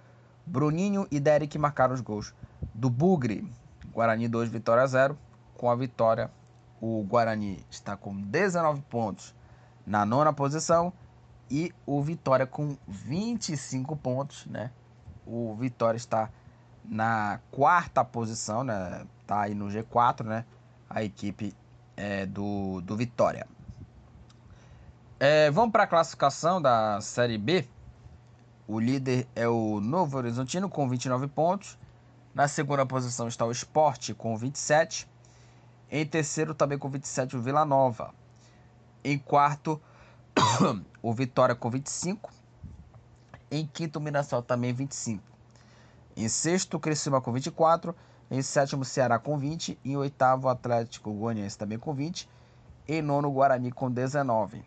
Bruninho e Derek marcaram os gols do Bugre. Guarani 2, Vitória 0. Com a vitória, o Guarani está com 19 pontos na nona posição e o Vitória com 25 pontos, né? O Vitória está na quarta posição, né? Tá aí no G4, né? A equipe é, do, do Vitória. É, vamos para a classificação da Série B. O líder é o Novo Horizontino com 29 pontos. Na segunda posição está o Esporte com 27. Em terceiro, também com 27, o Vila Nova. Em quarto, o Vitória com 25. Em quinto, o Mirassol também 25. Em sexto, o Criciúma com 24. Em sétimo, o Ceará com 20. Em oitavo, o Atlético Goianiense também com 20. Em nono, o Guarani com 19.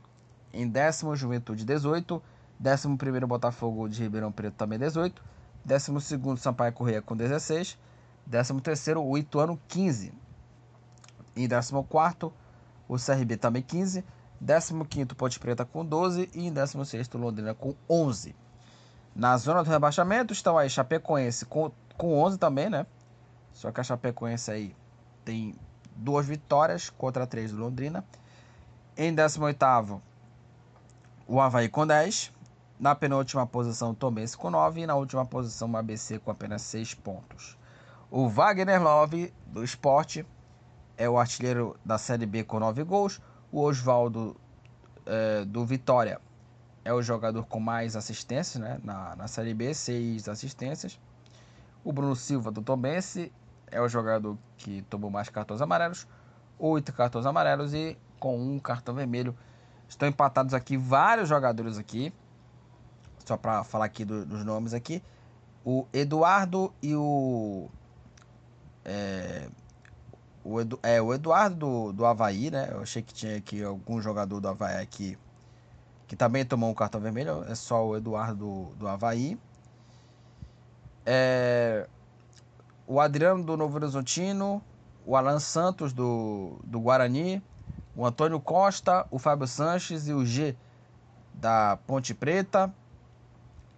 Em décimo, Juventude 18. Décimo primeiro, Botafogo de Ribeirão Preto também 18. Décimo segundo, Sampaio Correia com 16. Décimo terceiro, o Ituano 15. Em 14, o CRB também 15. 15, Ponte Preta com 12. E em 16, Londrina com 11. Na zona do rebaixamento estão aí Chapecoense com, com 11 também, né? Só que a Chapecoense aí tem duas vitórias contra três do Londrina. Em 18º, o Havaí com 10. Na penúltima posição, o Tomense com 9. E na última posição, o ABC com apenas 6 pontos. O Wagner Love, do esporte, é o artilheiro da Série B com 9 gols. O Oswaldo, é, do Vitória, é o jogador com mais assistências né, na, na Série B, 6 assistências. O Bruno Silva, do Tombense, é o jogador que tomou mais cartões amarelos, 8 cartões amarelos e com um cartão vermelho. Estão empatados aqui vários jogadores aqui. Só para falar aqui do, dos nomes aqui. O Eduardo e o é, o, Edu, é, o Eduardo do, do Havaí, né? Eu achei que tinha aqui algum jogador do Havaí aqui que também tomou um cartão vermelho. É só o Eduardo do, do Havaí. É, o Adriano do Novo Horizontino. O Alan Santos do, do Guarani. O Antônio Costa, o Fábio Sanches e o G da Ponte Preta.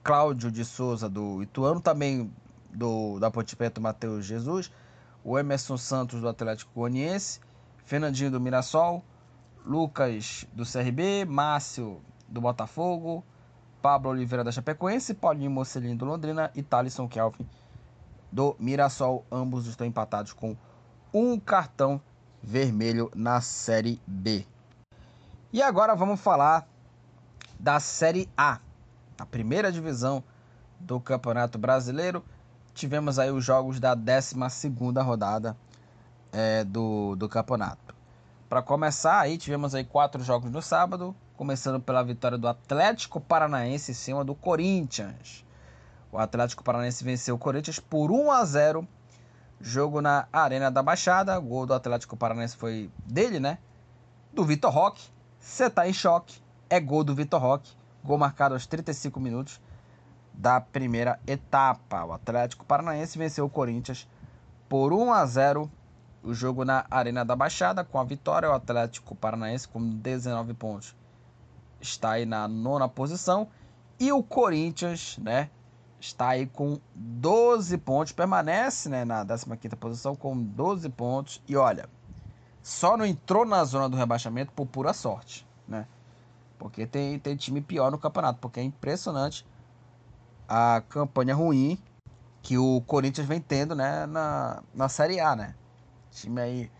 Cláudio de Souza do Ituano, também do, da Ponte Preta, o Matheus Jesus o Emerson Santos do Atlético Goianiense, Fernandinho do Mirassol, Lucas do CRB, Márcio do Botafogo, Pablo Oliveira da Chapecoense, Paulinho Mocelin do Londrina e Thalisson Kelvin do Mirassol. Ambos estão empatados com um cartão vermelho na Série B. E agora vamos falar da Série A, a primeira divisão do Campeonato Brasileiro tivemos aí os jogos da 12 rodada é, do, do campeonato. Para começar, aí tivemos aí quatro jogos no sábado, começando pela vitória do Atlético Paranaense em cima do Corinthians. O Atlético Paranaense venceu o Corinthians por 1 a 0. Jogo na Arena da Baixada. O gol do Atlético Paranaense foi dele, né? Do Vitor Roque. Você tá em choque. É gol do Vitor Roque. Gol marcado aos 35 minutos da primeira etapa. O Atlético Paranaense venceu o Corinthians por 1 a 0 o jogo na Arena da Baixada. Com a vitória, o Atlético Paranaense com 19 pontos está aí na nona posição. E o Corinthians, né, está aí com 12 pontos, permanece né, na 15 posição com 12 pontos. E olha, só não entrou na zona do rebaixamento por pura sorte, né? Porque tem, tem time pior no campeonato, porque é impressionante a campanha ruim que o Corinthians vem tendo, né, na, na Série A, né? Time aí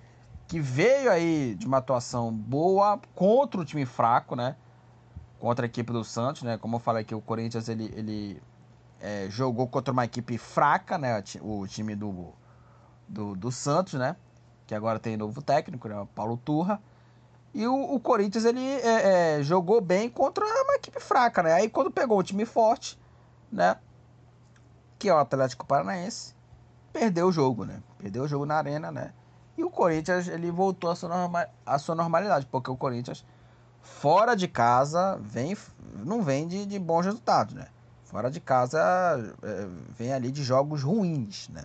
que veio aí de uma atuação boa contra o time fraco, né? Contra a equipe do Santos, né? Como eu falei aqui, o Corinthians ele, ele é, jogou contra uma equipe fraca, né? O time do, do, do, Santos, né? Que agora tem novo técnico, né? Paulo Turra. E o, o Corinthians ele é, é, jogou bem contra uma equipe fraca, né? Aí quando pegou o time forte, né? Que é o Atlético Paranaense, perdeu o jogo, né? Perdeu o jogo na arena, né? E o Corinthians, ele voltou à sua, norma, à sua normalidade, porque o Corinthians, fora de casa, vem, não vem de, de bons resultados, né? Fora de casa, é, vem ali de jogos ruins, né?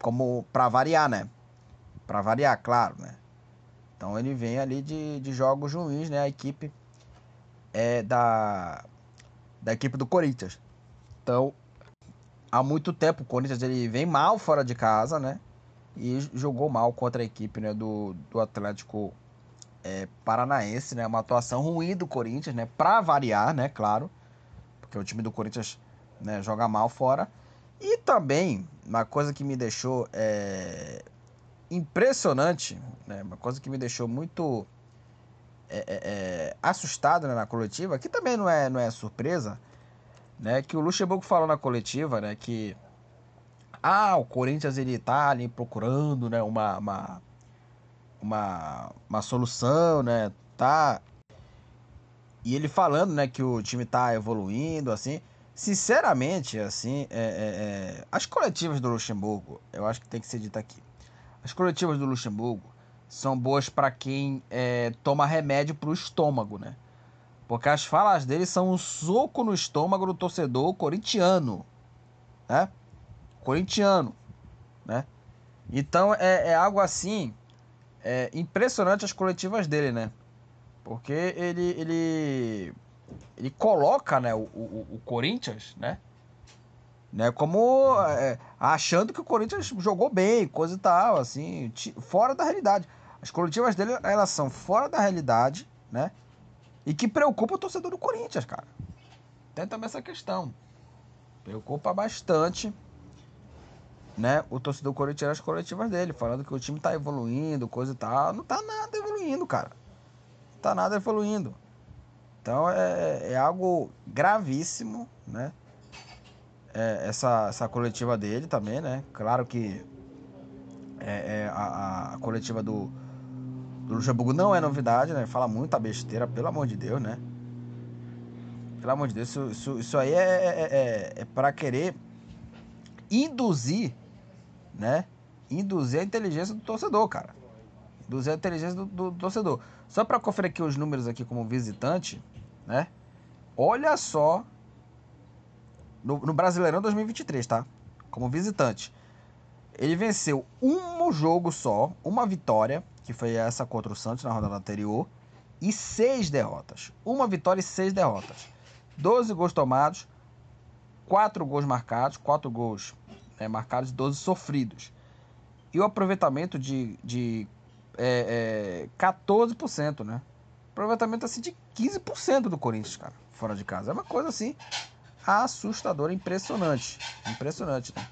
Como para variar, né? Para variar, claro, né? Então ele vem ali de, de jogos ruins, né? A equipe é da, da equipe do Corinthians. Então, há muito tempo o Corinthians ele vem mal fora de casa, né? E jogou mal contra a equipe né, do, do Atlético é, Paranaense, né? Uma atuação ruim do Corinthians, né? Para variar, né? Claro, porque o time do Corinthians né, joga mal fora. E também, uma coisa que me deixou é, impressionante, né? Uma coisa que me deixou muito é, é, é assustado né, na coletiva, que também não é, não é surpresa, né, que o Luxemburgo falou na coletiva, né, que ah, o Corinthians ele tá ali procurando, né, uma, uma, uma, uma solução, né, tá e ele falando, né, que o time tá evoluindo, assim, sinceramente, assim, é, é, é, as coletivas do Luxemburgo, eu acho que tem que ser dito aqui, as coletivas do Luxemburgo são boas para quem é, toma remédio para o estômago, né? Porque as falas dele são um soco no estômago do torcedor corintiano. Né? Corintiano. Né? Então é, é algo assim. É impressionante as coletivas dele, né? Porque ele, ele ele coloca né, o, o, o Corinthians, né? Né, como é, achando que o Corinthians jogou bem, coisa e tal, assim, fora da realidade. As coletivas dele, elas são fora da realidade, né? E que preocupa o torcedor do Corinthians, cara. Tem também essa questão. Preocupa bastante, né? O torcedor do Corinthians as coletivas dele, falando que o time tá evoluindo, coisa e tal. Não tá nada evoluindo, cara. Não tá nada evoluindo. Então é, é algo gravíssimo, né? É, essa, essa coletiva dele também, né? Claro que é, é a, a, coletiva do, do Luxemburgo não é novidade, né? Fala muita besteira, pelo amor de Deus, né? Pelo amor de Deus, isso, isso, isso aí é, é, é, é para querer induzir, né? Induzir a inteligência do torcedor, cara. Induzir a inteligência do, do, do torcedor. Só para conferir aqui os números aqui como visitante, né? Olha só no, no Brasileirão 2023, tá? Como visitante. Ele venceu um jogo só, uma vitória, que foi essa contra o Santos na rodada anterior, e seis derrotas. Uma vitória e seis derrotas. 12 gols tomados, 4 gols marcados, 4 gols né, marcados e 12 sofridos. E o aproveitamento de, de é, é, 14%, né? aproveitamento assim de 15% do Corinthians, cara, fora de casa. É uma coisa assim assustadora, impressionante. Impressionante, né?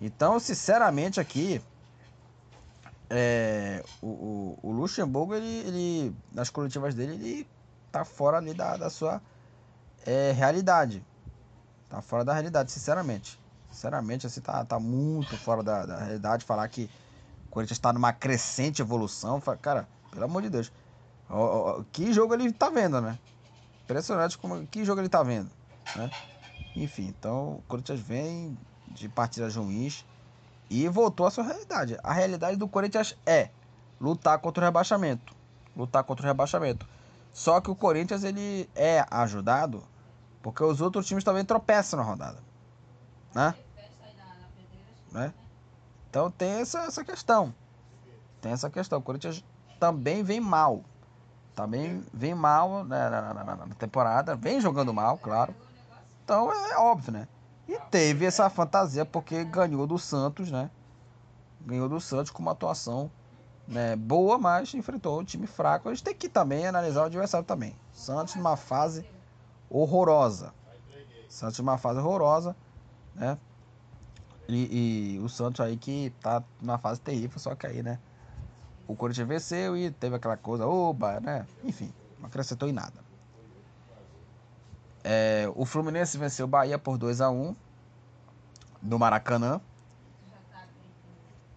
Então, sinceramente, aqui é, o, o, Luxemburgo, ele, ele, nas coletivas dele, ele tá fora ali da, da sua é, realidade. Tá fora da realidade, sinceramente. Sinceramente, assim, tá, tá muito fora da, da realidade. Falar que o Corinthians está numa crescente evolução. Cara, pelo amor de Deus. Que jogo ele tá vendo, né? Impressionante como que jogo ele tá vendo, né? Enfim, então o Corinthians vem de partidas ruins e voltou à sua realidade. A realidade do Corinthians é lutar contra o rebaixamento, lutar contra o rebaixamento. Só que o Corinthians ele é ajudado porque os outros times também tropeçam na rodada, né? né? Então tem essa, essa questão. Tem essa questão. O Corinthians também vem mal também vem mal né, na, na, na, na, temporada, vem jogando mal, claro. Então é óbvio, né? E teve essa fantasia porque ganhou do Santos, né? Ganhou do Santos com uma atuação né, boa, mas enfrentou um time fraco. A gente tem que também analisar o adversário também. Santos numa fase horrorosa. Santos numa fase horrorosa, né? E, e, o Santos aí que tá numa fase terrível, só que aí, né? o Corinthians venceu e teve aquela coisa, oba, né? Enfim, não acrescentou em nada. É, o Fluminense venceu o Bahia por 2 a 1 no Maracanã.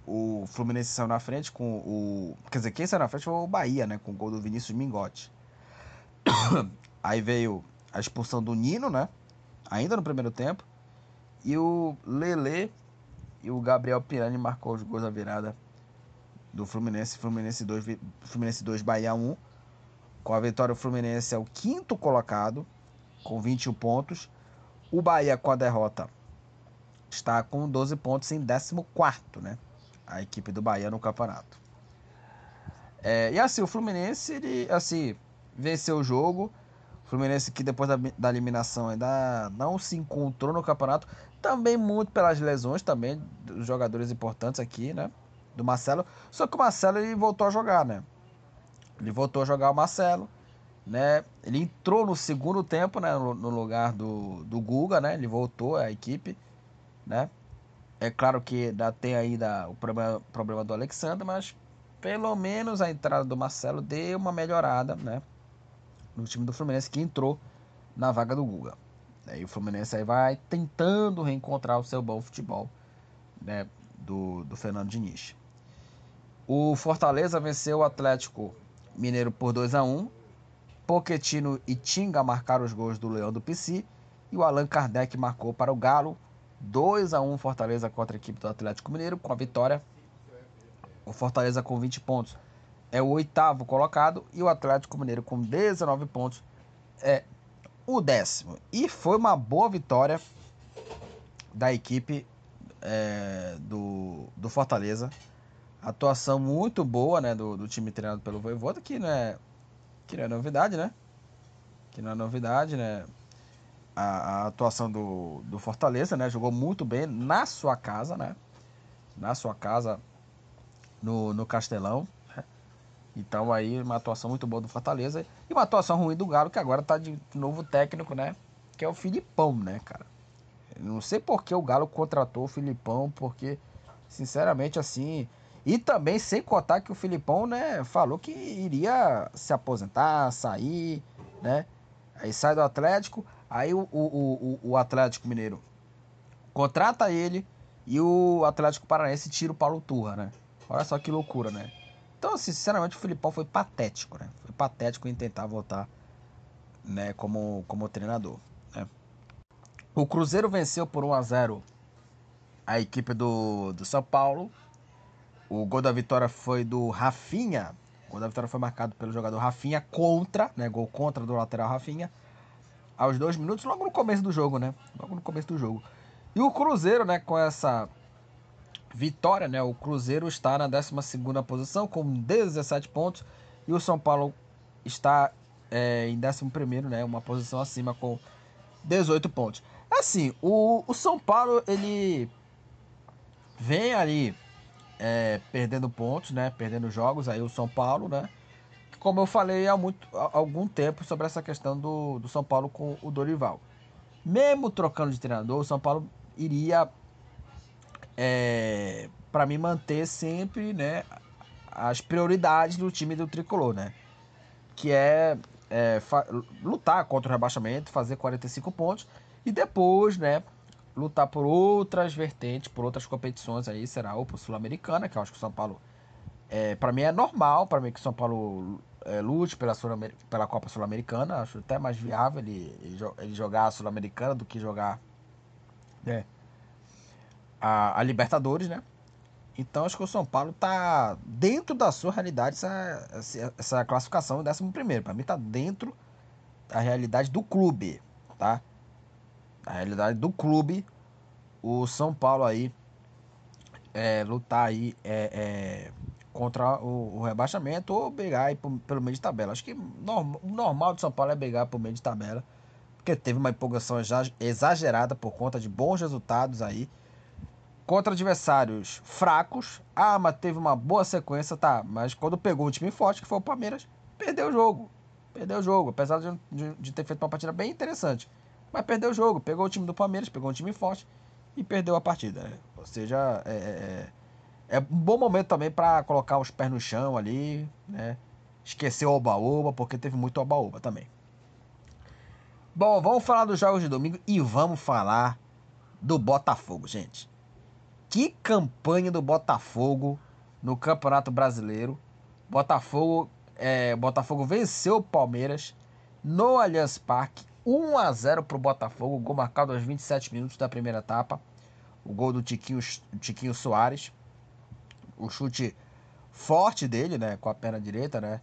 O Fluminense saiu na frente com o. Quer dizer, quem saiu na frente foi o Bahia, né? Com o gol do Vinícius Mingotti. Aí veio a expulsão do Nino, né? Ainda no primeiro tempo. E o Lele e o Gabriel Pirani marcou os gols da virada do Fluminense, Fluminense 2, Fluminense 2, Bahia 1. Com a vitória, o Fluminense é o quinto colocado, com 21 pontos. O Bahia, com a derrota, está com 12 pontos em 14, né? A equipe do Bahia no campeonato. É, e assim, o Fluminense, ele, assim, venceu o jogo. O Fluminense que depois da, da eliminação ainda não se encontrou no campeonato. Também muito pelas lesões também dos jogadores importantes aqui, né? do Marcelo. Só que o Marcelo ele voltou a jogar, né? Ele voltou a jogar o Marcelo, né? Ele entrou no segundo tempo, né? No, lugar do, do Guga, né? Ele voltou à equipe, né? É claro que ainda tem ainda o problema, problema do Alexandre, mas pelo menos a entrada do Marcelo deu uma melhorada, né? No time do Fluminense que entrou na vaga do Guga. E o Fluminense aí vai tentando reencontrar o seu bom futebol, né? Do, do Fernando Diniz. O Fortaleza venceu o Atlético Mineiro por 2 a 1 Poquetino e Tinga marcaram os gols do Leão do PC. E o Allan Kardec marcou para o Galo. 2 a 1 Fortaleza contra a equipe do Atlético Mineiro. Com a vitória, o Fortaleza com 20 pontos é o oitavo colocado. E o Atlético Mineiro com 19 pontos é o décimo. E foi uma boa vitória da equipe é, do, do Fortaleza atuação muito boa, né, do, do time treinado pelo Voivoda, que não é, que não é novidade, né? que não é novidade, né? A, a, atuação do, do Fortaleza, né? Jogou muito bem na sua casa, né? Na sua casa, no, no Castelão. Né? Então aí uma atuação muito boa do Fortaleza e uma atuação ruim do Galo, que agora tá de novo técnico, né? Que é o Filipão, né, cara? Não sei por que o Galo contratou o Filipão, porque, sinceramente, assim. E também sem contar que o Filipão, né, falou que iria se aposentar, sair, né? Aí sai do Atlético, aí o, o, o, o Atlético Mineiro contrata ele e o Atlético Paranaense tira o Paulo Turra, né? Olha só que loucura, né? Então, assim, sinceramente, o Filipão foi patético, né? Foi patético em tentar voltar, né, como, como treinador, né? O Cruzeiro venceu por 1 a 0 a equipe do, do São Paulo. O gol da vitória foi do Rafinha. O gol da vitória foi marcado pelo jogador Rafinha contra, né? Gol contra do lateral Rafinha. Aos dois minutos, logo no começo do jogo, né? Logo no começo do jogo. E o Cruzeiro, né, com essa vitória, né? O Cruzeiro está na 12 posição com 17 pontos. E o São Paulo está é, em 11, né? Uma posição acima com 18 pontos. Assim, o, o São Paulo, ele vem ali é, perdendo pontos, né? Perdendo jogos aí o São Paulo, né? Como eu falei há, muito, há algum tempo sobre essa questão do, do São Paulo com o Dorival. Mesmo trocando de treinador, o São Paulo iria, é, para mim, manter sempre, né? As prioridades do time do Tricolor, né? Que é, é lutar contra o rebaixamento, fazer 45 pontos e depois, né, lutar por outras vertentes, por outras competições aí, será ou por Sul-Americana, que eu acho que o São Paulo, é, para mim é normal, para mim que o São Paulo é, lute pela, Sul pela Copa Sul-Americana, acho até mais viável ele, ele jogar a Sul-Americana do que jogar né, a, a, Libertadores, né? Então acho que o São Paulo tá dentro da sua realidade essa, essa classificação em 11 primeiro. Para mim tá dentro da realidade do clube, tá? A realidade do clube, o São Paulo aí é, lutar aí é, é, contra o, o, rebaixamento ou brigar aí por, pelo meio de tabela. Acho que norm, o normal do São Paulo é brigar por meio de tabela, porque teve uma empolgação exagerada por conta de bons resultados aí contra adversários fracos. Ah, mas teve uma boa sequência, tá? Mas quando pegou um time forte, que foi o Palmeiras, perdeu o jogo. Perdeu o jogo, apesar de, de, de ter feito uma partida bem interessante. Mas perdeu o jogo, pegou o time do Palmeiras, pegou um time forte e perdeu a partida. Né? Ou seja, é, é, é, é um bom momento também para colocar os pés no chão ali, né? Esquecer o oba-oba, porque teve muito oba-oba também. Bom, vamos falar dos jogos de domingo e vamos falar do Botafogo, gente. Que campanha do Botafogo no Campeonato Brasileiro. Botafogo, é, Botafogo venceu o Palmeiras no Allianz Parque 1 a 0 para o Botafogo, gol marcado aos 27 minutos da primeira etapa. O gol do Tiquinho, Tiquinho Soares. O chute forte dele, né, com a perna direita, né?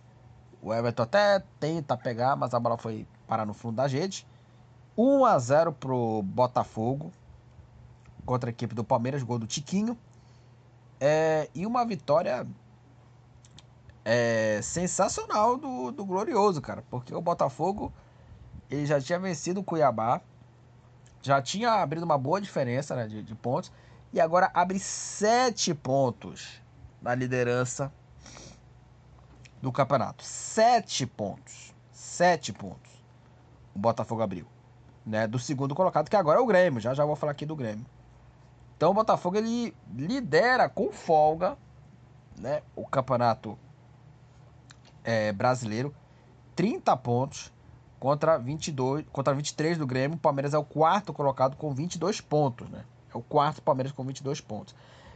O Everton até tenta pegar, mas a bola foi parar no fundo da rede. 1 a 0 pro Botafogo contra a equipe do Palmeiras, gol do Tiquinho. É, e uma vitória é, sensacional do, do Glorioso, cara, porque o Botafogo ele já tinha vencido o Cuiabá, já tinha abrido uma boa diferença né, de, de pontos, e agora abre sete pontos na liderança do campeonato. Sete pontos. Sete pontos. O Botafogo abriu. Né, do segundo colocado, que agora é o Grêmio. Já já vou falar aqui do Grêmio. Então o Botafogo ele lidera com folga né, o campeonato é, brasileiro. 30 pontos contra 22, contra 23 do Grêmio. O Palmeiras é o quarto colocado com 22 pontos, né? É o quarto Palmeiras com 22 pontos.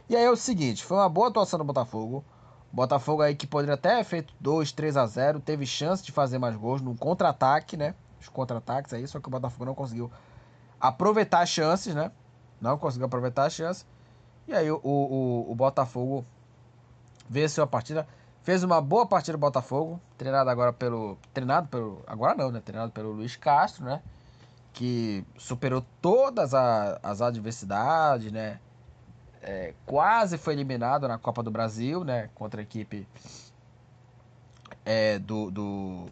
E aí é o seguinte, foi uma boa atuação do Botafogo. Botafogo aí que poderia até ter feito 2, 3 a 0, teve chance de fazer mais gols no contra-ataque, né? Os contra-ataques aí, só que o Botafogo não conseguiu aproveitar as chances, né? Não conseguiu aproveitar as chances. E aí o, o, o Botafogo venceu a partida. Fez uma boa partida do Botafogo, treinado agora pelo. Treinado pelo. Agora não, né? Treinado pelo Luiz Castro, né? Que superou todas a, as adversidades, né? É, quase foi eliminado na Copa do Brasil, né? Contra a equipe é, do, do,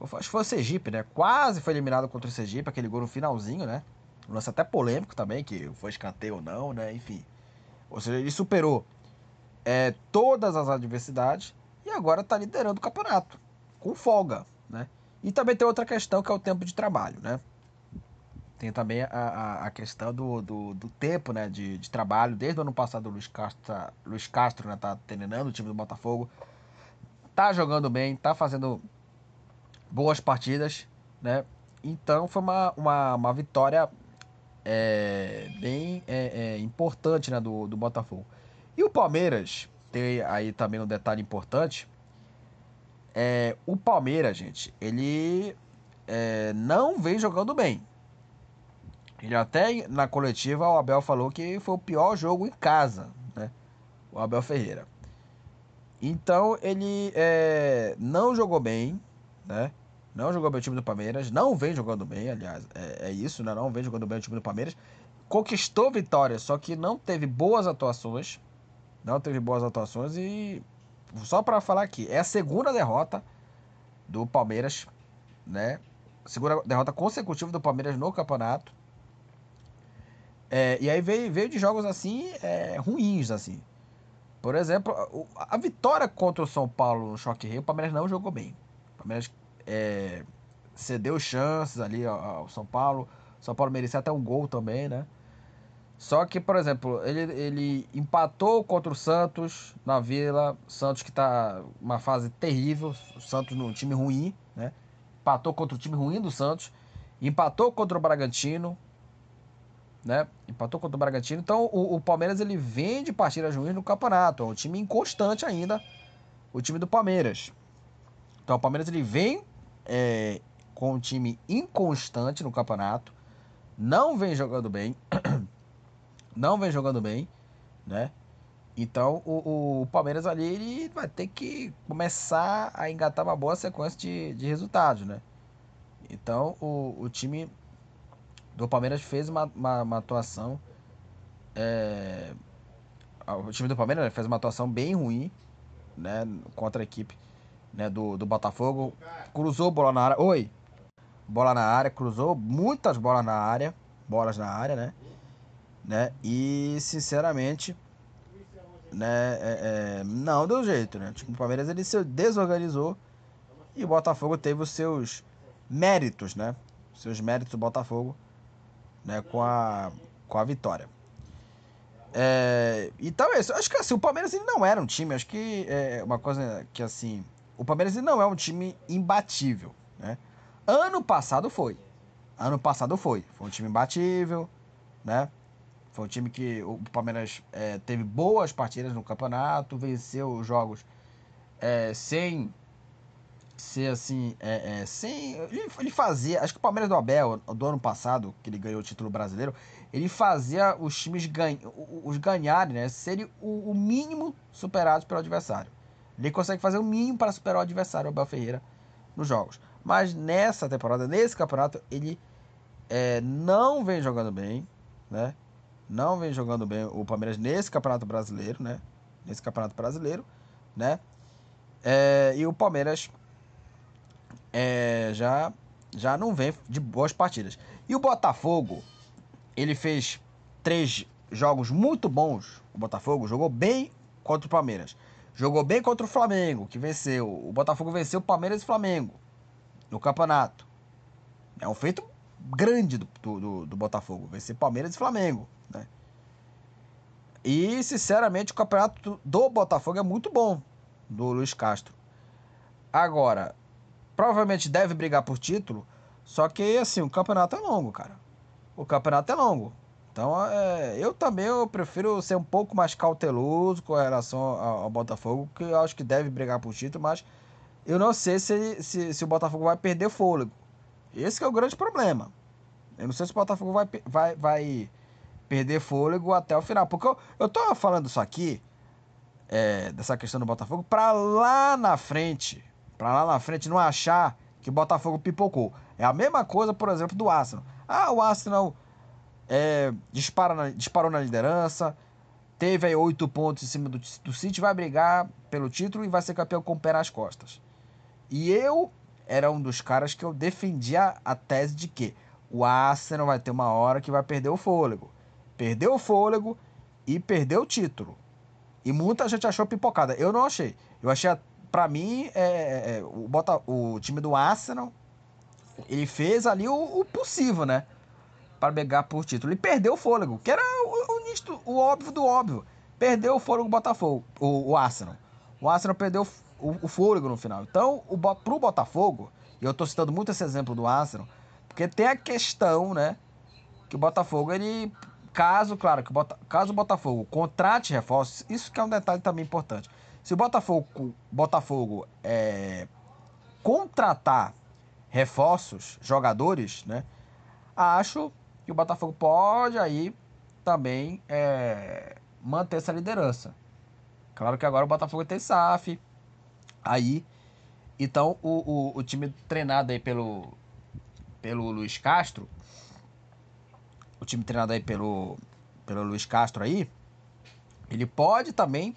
Acho que foi o Sergipe, né? Quase foi eliminado contra o Sergipe, aquele gol no finalzinho, né? Um lance até polêmico também, que foi escanteio ou não, né? Enfim. Ou seja, ele superou é, todas as adversidades e agora está liderando o campeonato, com folga, né? E também tem outra questão que é o tempo de trabalho, né? Tem também a, a, a questão do, do, do, tempo né, de, de trabalho. Desde o ano passado, o Luiz Castro, tá, Luiz Castro né, tá treinando o time do Botafogo. Tá jogando bem, tá fazendo boas partidas, né? Então foi uma, uma, uma vitória é, bem é, é, importante né, do, do Botafogo. E o Palmeiras, tem aí também um detalhe importante. É, o Palmeiras, gente, ele é, não vem jogando bem. Ele até na coletiva o Abel falou que foi o pior jogo em casa, né? O Abel Ferreira. Então ele é, não jogou bem, né? Não jogou bem o time do Palmeiras, não vem jogando bem, aliás, é, é isso, né? Não vem jogando bem o time do Palmeiras. Conquistou vitórias, só que não teve boas atuações. Não teve boas atuações e só para falar aqui, é a segunda derrota do Palmeiras, né? Segunda derrota consecutiva do Palmeiras no campeonato. É, e aí veio, veio de jogos assim é, ruins, assim. Por exemplo, a vitória contra o São Paulo no Choque Rio, o Palmeiras não jogou bem. O Palmeiras é, cedeu chances ali ao, ao, São Paulo. O São Paulo merecia até um gol também, né? Só que, por exemplo, ele, ele empatou contra o Santos na Vila. Santos que tá uma fase terrível. O Santos num time ruim, né? Empatou contra o time ruim do Santos. Empatou contra o Bragantino né? Empatou contra o Bragantino. Então o, o Palmeiras ele vem de partidas ruins no campeonato. É um time inconstante ainda, o time do Palmeiras. Então o Palmeiras ele vem é, com um time inconstante no campeonato. Não vem jogando bem. não vem jogando bem, né? Então o, o, Palmeiras ali ele vai ter que começar a engatar uma boa sequência de, de resultados, né? Então o, o time do Palmeiras fez uma, uma, uma atuação. É, o time do Palmeiras fez uma atuação bem ruim né, contra a equipe né, do, do Botafogo. Cruzou bola na área. Oi! Bola na área, cruzou muitas bolas na área. Bolas na área, né? Né? E sinceramente. Né, é, é, não deu jeito, né? O time do Palmeiras ele se desorganizou e o Botafogo teve os seus méritos, né? seus méritos do Botafogo né, com, a, com a vitória. É, então é isso. Acho que assim, o Palmeiras ele não era um time, acho que é uma coisa que assim, o Palmeiras ele não é um time imbatível, né? Ano passado foi. Ano passado foi. Foi um time imbatível, né? Foi um time que o Palmeiras é, teve boas partidas no campeonato, venceu os jogos é, sem ser assim, é, é, sem. Ele, fazia. Acho que o Palmeiras do Abel, do ano passado, que ele ganhou o título brasileiro, ele fazia os times ganha, os ganharem, né? Serem o, o, mínimo superados pelo adversário. Ele consegue fazer o mínimo para superar o adversário, o Abel Ferreira, nos jogos. Mas nessa temporada, nesse campeonato, ele é, não vem jogando bem, né? Não vem jogando bem o Palmeiras nesse campeonato brasileiro, né? Nesse campeonato brasileiro, né? É, e o Palmeiras é, já, já não vem de boas partidas. E o Botafogo, ele fez três jogos muito bons. O Botafogo jogou bem contra o Palmeiras. Jogou bem contra o Flamengo, que venceu. O Botafogo venceu o Palmeiras e o Flamengo no campeonato. É um feito grande do, do, do Botafogo. Vencer Palmeiras e Flamengo. Né? E, sinceramente, o campeonato do Botafogo é muito bom. Do Luiz Castro. Agora, provavelmente deve brigar por título, só que assim, o campeonato é longo, cara. O campeonato é longo. Então, é, eu também eu prefiro ser um pouco mais cauteloso com relação ao, ao, Botafogo, que eu acho que deve brigar por título, mas eu não sei se, se, se o Botafogo vai perder fôlego. Esse é o grande problema. Eu não sei se o Botafogo vai, vai, vai perder fôlego até o final. Porque eu, eu tô falando isso aqui, é, dessa questão do Botafogo, para lá na frente para lá na frente não achar que o Botafogo pipocou. É a mesma coisa, por exemplo, do Arsenal. Ah, o Arsenal é, dispara na, disparou na liderança, teve aí oito pontos em cima do, do City, vai brigar pelo título e vai ser campeão com o pé nas costas. E eu era um dos caras que eu defendia a tese de que o Arsenal vai ter uma hora que vai perder o fôlego. Perdeu o fôlego e perdeu o título. E muita gente achou pipocada. Eu não achei. Eu achei, para mim, é, é, é, o, bota, o time do Arsenal, ele fez ali o, o possível, né? Para pegar por título. E perdeu o fôlego, que era o, o, o óbvio do óbvio. Perdeu o fôlego o Botafogo, o, o Arsenal. O Arsenal perdeu o, o fôlego no final. Então, o, pro Botafogo, e eu tô citando muito esse exemplo do Arsenal, porque tem a questão, né? Que o Botafogo, ele. Caso, claro, que Bota, caso o Botafogo contrate reforços, isso que é um detalhe também importante. Se o Botafogo, Botafogo é, contratar reforços, jogadores, né? Acho que o Botafogo pode aí também é, manter essa liderança. Claro que agora o Botafogo tem SAF aí. Então o, o, o time treinado aí pelo, pelo Luiz Castro, o time treinado aí pelo, pelo Luiz Castro aí, ele pode também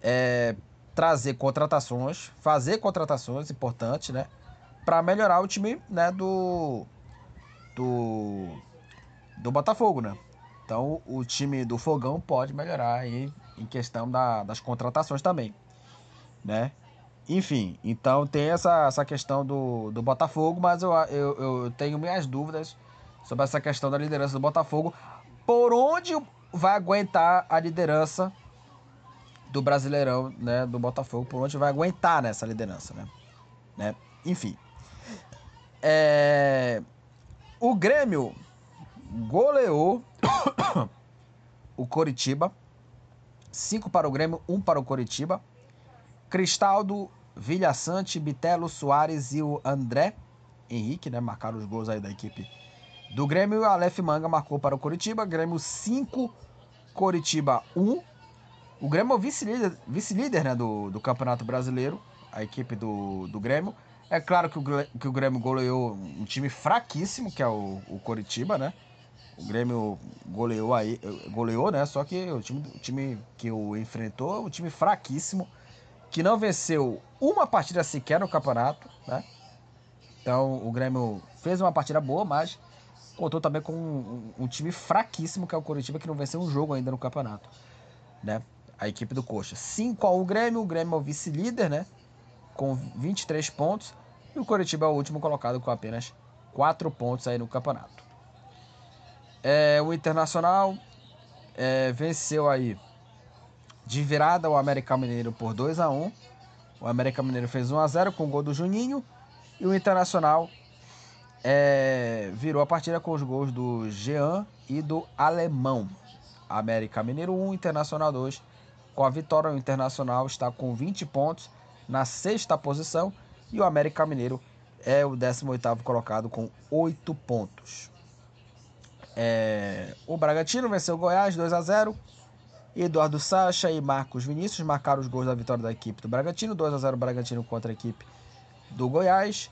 é, trazer contratações, fazer contratações importantes, né? Para melhorar o time né, do, do, do Botafogo, né? Então o time do Fogão pode melhorar aí em questão da, das contratações também, né? Enfim, então tem essa, essa questão do, do Botafogo, mas eu, eu, eu tenho minhas dúvidas sobre essa questão da liderança do Botafogo. Por onde vai aguentar a liderança do Brasileirão, né, do Botafogo, por onde vai aguentar nessa liderança, né? né? Enfim. É... O Grêmio goleou o Coritiba. 5 para o Grêmio, 1 um para o Coritiba. Cristaldo Vilhaçante, Bitelo, Soares e o André Henrique, né? Marcaram os gols aí da equipe do Grêmio. Aleph Manga marcou para o Coritiba. Grêmio 5, Coritiba 1. O Grêmio é o vice-líder vice -líder, né, do, do Campeonato Brasileiro, a equipe do, do Grêmio. É claro que o, que o Grêmio goleou um time fraquíssimo, que é o, o Coritiba, né? O Grêmio goleou aí, goleou, né? Só que o time, o time que o enfrentou é um time fraquíssimo que não venceu uma partida sequer no campeonato, né? Então o Grêmio fez uma partida boa, mas contou também com um, um, time fraquíssimo que é o Curitiba que não venceu um jogo ainda no campeonato, né? A equipe do Coxa. 5 a 1 Grêmio, o Grêmio é o vice-líder, né? Com 23 pontos. E o Curitiba é o último colocado com apenas 4 pontos aí no campeonato. É, o Internacional é, venceu aí de virada o América Mineiro por 2 a 1 O América Mineiro fez 1 a 0 com o gol do Juninho. E o Internacional é, virou a partida com os gols do Jean e do Alemão. América Mineiro 1, Internacional 2. Com a vitória, o Internacional está com 20 pontos na sexta posição. E o América Mineiro é o 18º colocado com 8 pontos. É, o Bragantino venceu o Goiás 2 a 0 Eduardo Sacha e Marcos Vinícius marcaram os gols da vitória da equipe do Bragantino. 2 a 0 Bragantino contra a equipe do Goiás.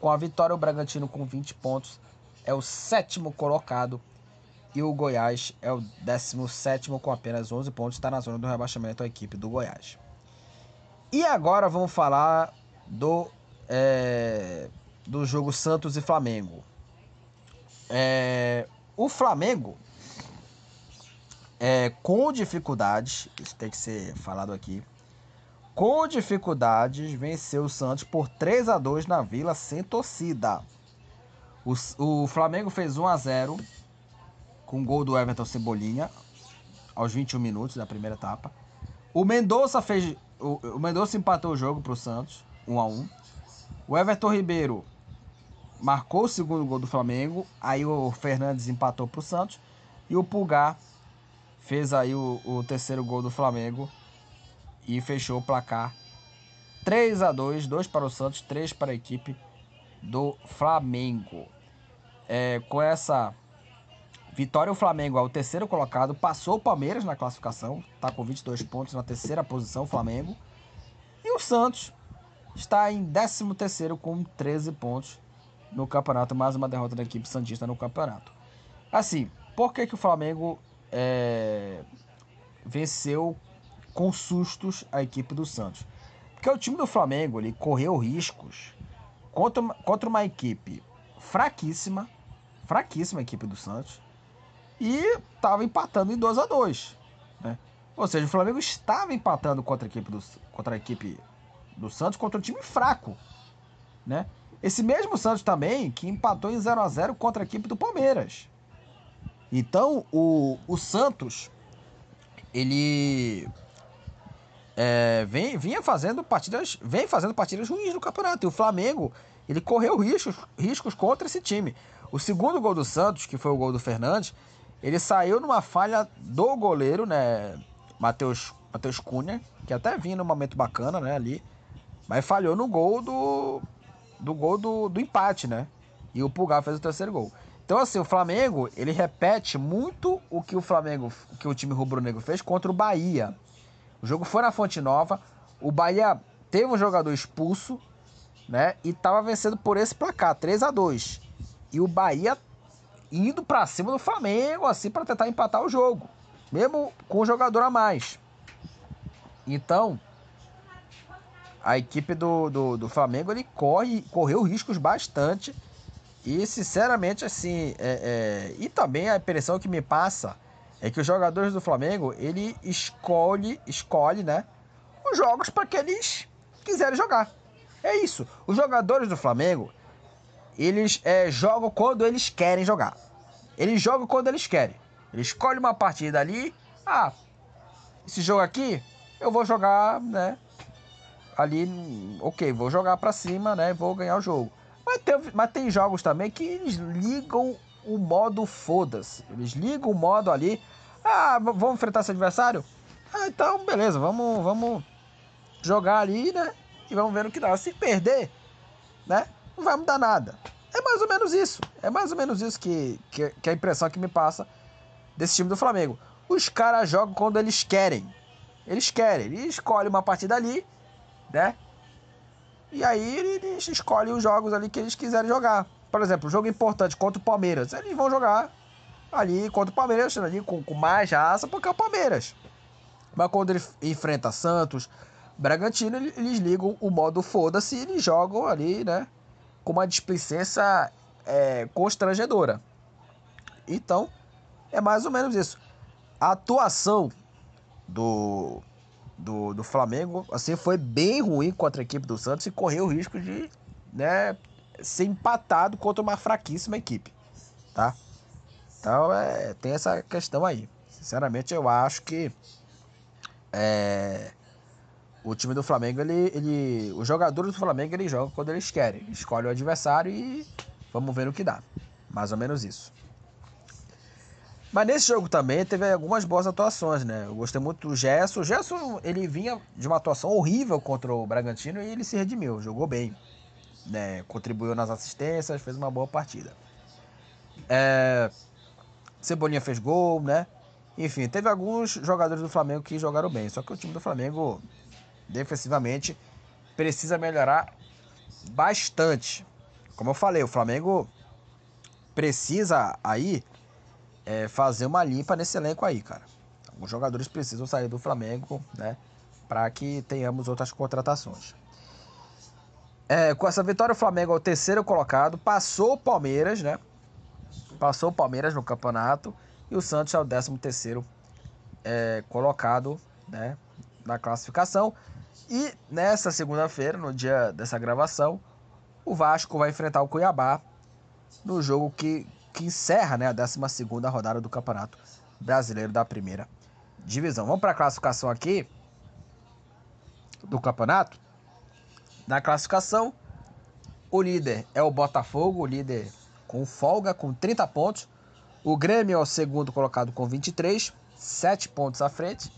Com a vitória, o Bragantino com 20 pontos é o sétimo colocado. E o Goiás é o 17 com apenas 11 pontos. Está na zona do rebaixamento a equipe do Goiás. E agora vamos falar do, é, do jogo Santos e Flamengo. É, o Flamengo é, com dificuldades, isso tem que ser falado aqui, com dificuldades venceu o Santos por 3 a 2 na Vila sem torcida. O, o Flamengo fez 1 a 0 com o gol do Everton Cebolinha aos 21 minutos da primeira etapa. O Mendonça fez o, o Mendonça empatou o jogo para o Santos, 1 a 1. O Everton Ribeiro marcou o segundo gol do Flamengo, aí o Fernandes empatou para o Santos e o Pulgar fez aí o, o terceiro gol do Flamengo e fechou o placar 3 a 2 2 para o Santos, 3 para a equipe do Flamengo. É, com essa vitória, o Flamengo é o terceiro colocado, passou o Palmeiras na classificação, está com 22 pontos na terceira posição, o Flamengo. E o Santos está em 13 terceiro com 13 pontos no campeonato, mais uma derrota da equipe Santista no campeonato. Assim, por que, que o Flamengo é, venceu com sustos a equipe do Santos. Porque o time do Flamengo ele correu riscos contra, contra uma equipe fraquíssima, fraquíssima equipe do Santos, e estava empatando em 2 a 2 né? Ou seja, o Flamengo estava empatando contra a equipe do, contra a equipe do Santos, contra um time fraco, né? Esse mesmo Santos também que empatou em 0 a 0 contra a equipe do Palmeiras. Então, o, o Santos, ele é, vem, vinha fazendo partidas, vem fazendo partidas ruins no campeonato. E o Flamengo, ele correu riscos, riscos contra esse time. O segundo gol do Santos, que foi o gol do Fernandes, ele saiu numa falha do goleiro, né? Matheus Mateus Cunha, que até vinha num momento bacana, né, ali. Mas falhou no gol do do gol do, do empate, né? E o Pulgar fez o terceiro gol. Então, assim, o Flamengo, ele repete muito o que o Flamengo, o que o time rubro-negro fez contra o Bahia. O jogo foi na Fonte Nova, o Bahia teve um jogador expulso, né? E tava vencendo por esse placar, 3 a 2 E o Bahia indo para cima do Flamengo, assim, para tentar empatar o jogo, mesmo com o jogador a mais. Então, a equipe do, do, do Flamengo ele corre, correu riscos bastante. E sinceramente, assim, é, é, e também a impressão que me passa é que os jogadores do Flamengo ele escolhe, escolhe, né, os jogos para que eles quiserem jogar. É isso. Os jogadores do Flamengo eles é, jogam quando eles querem jogar. Eles jogam quando eles querem. Eles escolhem uma partida ali. Ah, esse jogo aqui eu vou jogar, né? Ali, ok, vou jogar pra cima, né? Vou ganhar o jogo. Mas tem, mas tem jogos também que eles ligam o modo foda-se. Eles ligam o modo ali. Ah, vamos enfrentar esse adversário? Ah, então beleza, vamos, vamos jogar ali, né? E vamos ver o que dá. Se perder, né? não vai mudar nada. É mais ou menos isso. É mais ou menos isso que, que, que é a impressão que me passa desse time do Flamengo. Os caras jogam quando eles querem. Eles querem. Eles escolhem uma partida ali, né? E aí eles escolhem os jogos ali que eles quiserem jogar. Por exemplo, jogo importante contra o Palmeiras. Eles vão jogar ali contra o Palmeiras, ali com, com mais raça, porque é o Palmeiras. Mas quando ele enfrenta Santos, Bragantino, eles ligam o modo foda-se e eles jogam ali, né? com uma displicência é, constrangedora. Então, é mais ou menos isso. A atuação do, do, do Flamengo assim, foi bem ruim contra a equipe do Santos e correu o risco de né, ser empatado contra uma fraquíssima equipe. Tá? Então, é, tem essa questão aí. Sinceramente, eu acho que é, o time do Flamengo, ele, ele, os jogadores do Flamengo, eles jogam quando eles querem. Escolhem o adversário e vamos ver o que dá. Mais ou menos isso. Mas nesse jogo também teve algumas boas atuações, né? Eu gostei muito do Gerson. O Gerson, ele vinha de uma atuação horrível contra o Bragantino e ele se redimiu, jogou bem. Né? Contribuiu nas assistências, fez uma boa partida. É... Cebolinha fez gol, né? Enfim, teve alguns jogadores do Flamengo que jogaram bem. Só que o time do Flamengo defensivamente precisa melhorar bastante. Como eu falei, o Flamengo precisa aí é, fazer uma limpa nesse elenco aí, cara. Os jogadores precisam sair do Flamengo, né? Para que tenhamos outras contratações. É, com essa vitória, o Flamengo é o terceiro colocado, passou o Palmeiras, né? Passou o Palmeiras no campeonato e o Santos é o décimo terceiro é, colocado, né? Na classificação. E nessa segunda-feira, no dia dessa gravação, o Vasco vai enfrentar o Cuiabá no jogo que, que encerra né, a 12 rodada do Campeonato Brasileiro da Primeira Divisão. Vamos para a classificação aqui do campeonato. Na classificação, o líder é o Botafogo, o líder com folga, com 30 pontos. O Grêmio é o segundo colocado com 23, 7 pontos à frente.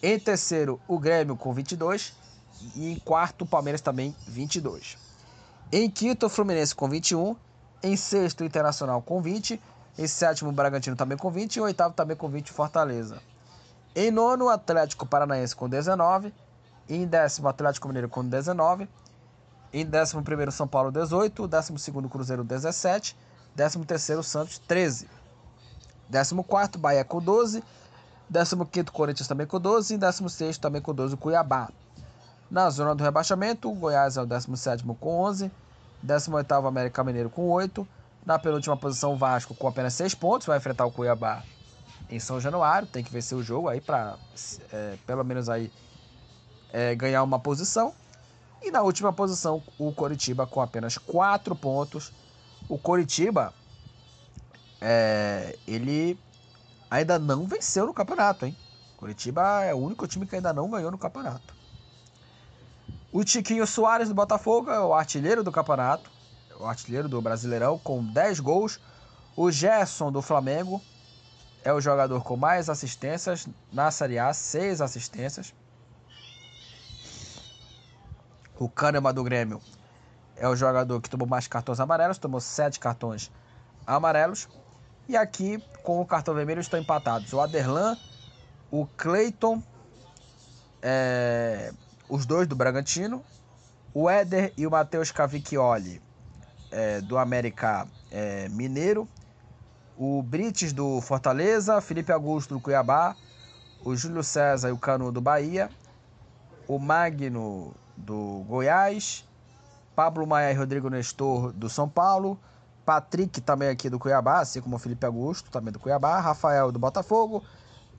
Em terceiro, o Grêmio com 22. E em quarto, o Palmeiras também 22. Em quinto, o Fluminense com 21. Em sexto, o Internacional com 20. Em sétimo, o Bragantino também com 20. E oitavo, também com 20, Fortaleza. Em nono, o Atlético Paranaense com 19. Em décimo, Atlético Mineiro com 19. Em décimo primeiro, São Paulo 18. Décimo segundo, Cruzeiro 17. Décimo terceiro, Santos 13. Décimo quarto, Bahia com 12. 15º Corinthians também com 12 e 16º também com 12 o Cuiabá. Na zona do rebaixamento, Goiás é o 17º com 11, 18 América Mineiro com 8. Na penúltima posição, Vasco com apenas 6 pontos. Vai enfrentar o Cuiabá em São Januário. Tem que vencer o jogo aí para é, pelo menos aí é, ganhar uma posição. E na última posição, o Coritiba com apenas 4 pontos. O Coritiba, é, ele ainda não venceu no campeonato, hein? Coritiba é o único time que ainda não ganhou no campeonato. O Tiquinho Soares do Botafogo é o artilheiro do campeonato, o artilheiro do Brasileirão, com 10 gols. O Gerson do Flamengo é o jogador com mais assistências na Série A, 6 assistências. O Kahneman do Grêmio é o jogador que tomou mais cartões amarelos, tomou 7 cartões amarelos. E aqui, com o cartão vermelho, estão empatados o Aderlan, o Cleiton, é, os dois do Bragantino, o Éder e o Matheus Cavicchioli é, do América é, Mineiro, o Brites do Fortaleza, Felipe Augusto do Cuiabá, o Júlio César e o Cano do Bahia, o Magno do Goiás, Pablo Maia e Rodrigo Nestor do São Paulo, Patrick também aqui do Cuiabá, assim como Felipe Augusto também do Cuiabá, Rafael do Botafogo,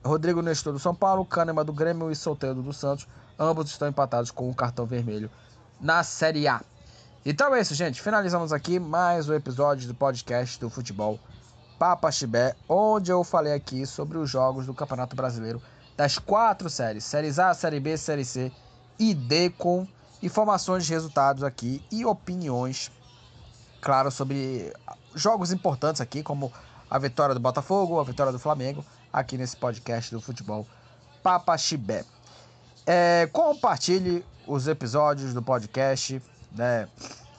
Rodrigo Nestor do São Paulo, Kahneman do Grêmio e Solteiro do Santos, ambos estão empatados com o cartão vermelho na Série A. Então é isso, gente. Finalizamos aqui mais um episódio do podcast do futebol Papa Chibé, onde eu falei aqui sobre os jogos do Campeonato Brasileiro das quatro séries, séries A, série B, série C e D com informações de resultados aqui e opiniões, claro, sobre jogos importantes aqui, como a vitória do Botafogo, a vitória do Flamengo, aqui nesse podcast do futebol Papa Chibé. É, compartilhe os episódios do podcast né,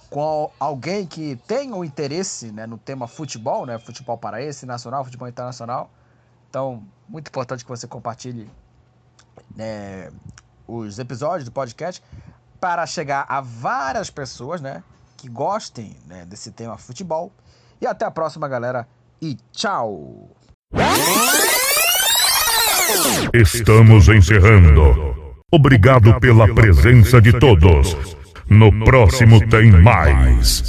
com alguém que tenha um interesse né, no tema futebol, né, futebol paraense, nacional, futebol internacional. Então, muito importante que você compartilhe né, os episódios do podcast para chegar a várias pessoas, né, que gostem né, desse tema futebol. E até a próxima, galera, e tchau! Estamos encerrando. Obrigado pela presença de todos. No próximo tem mais.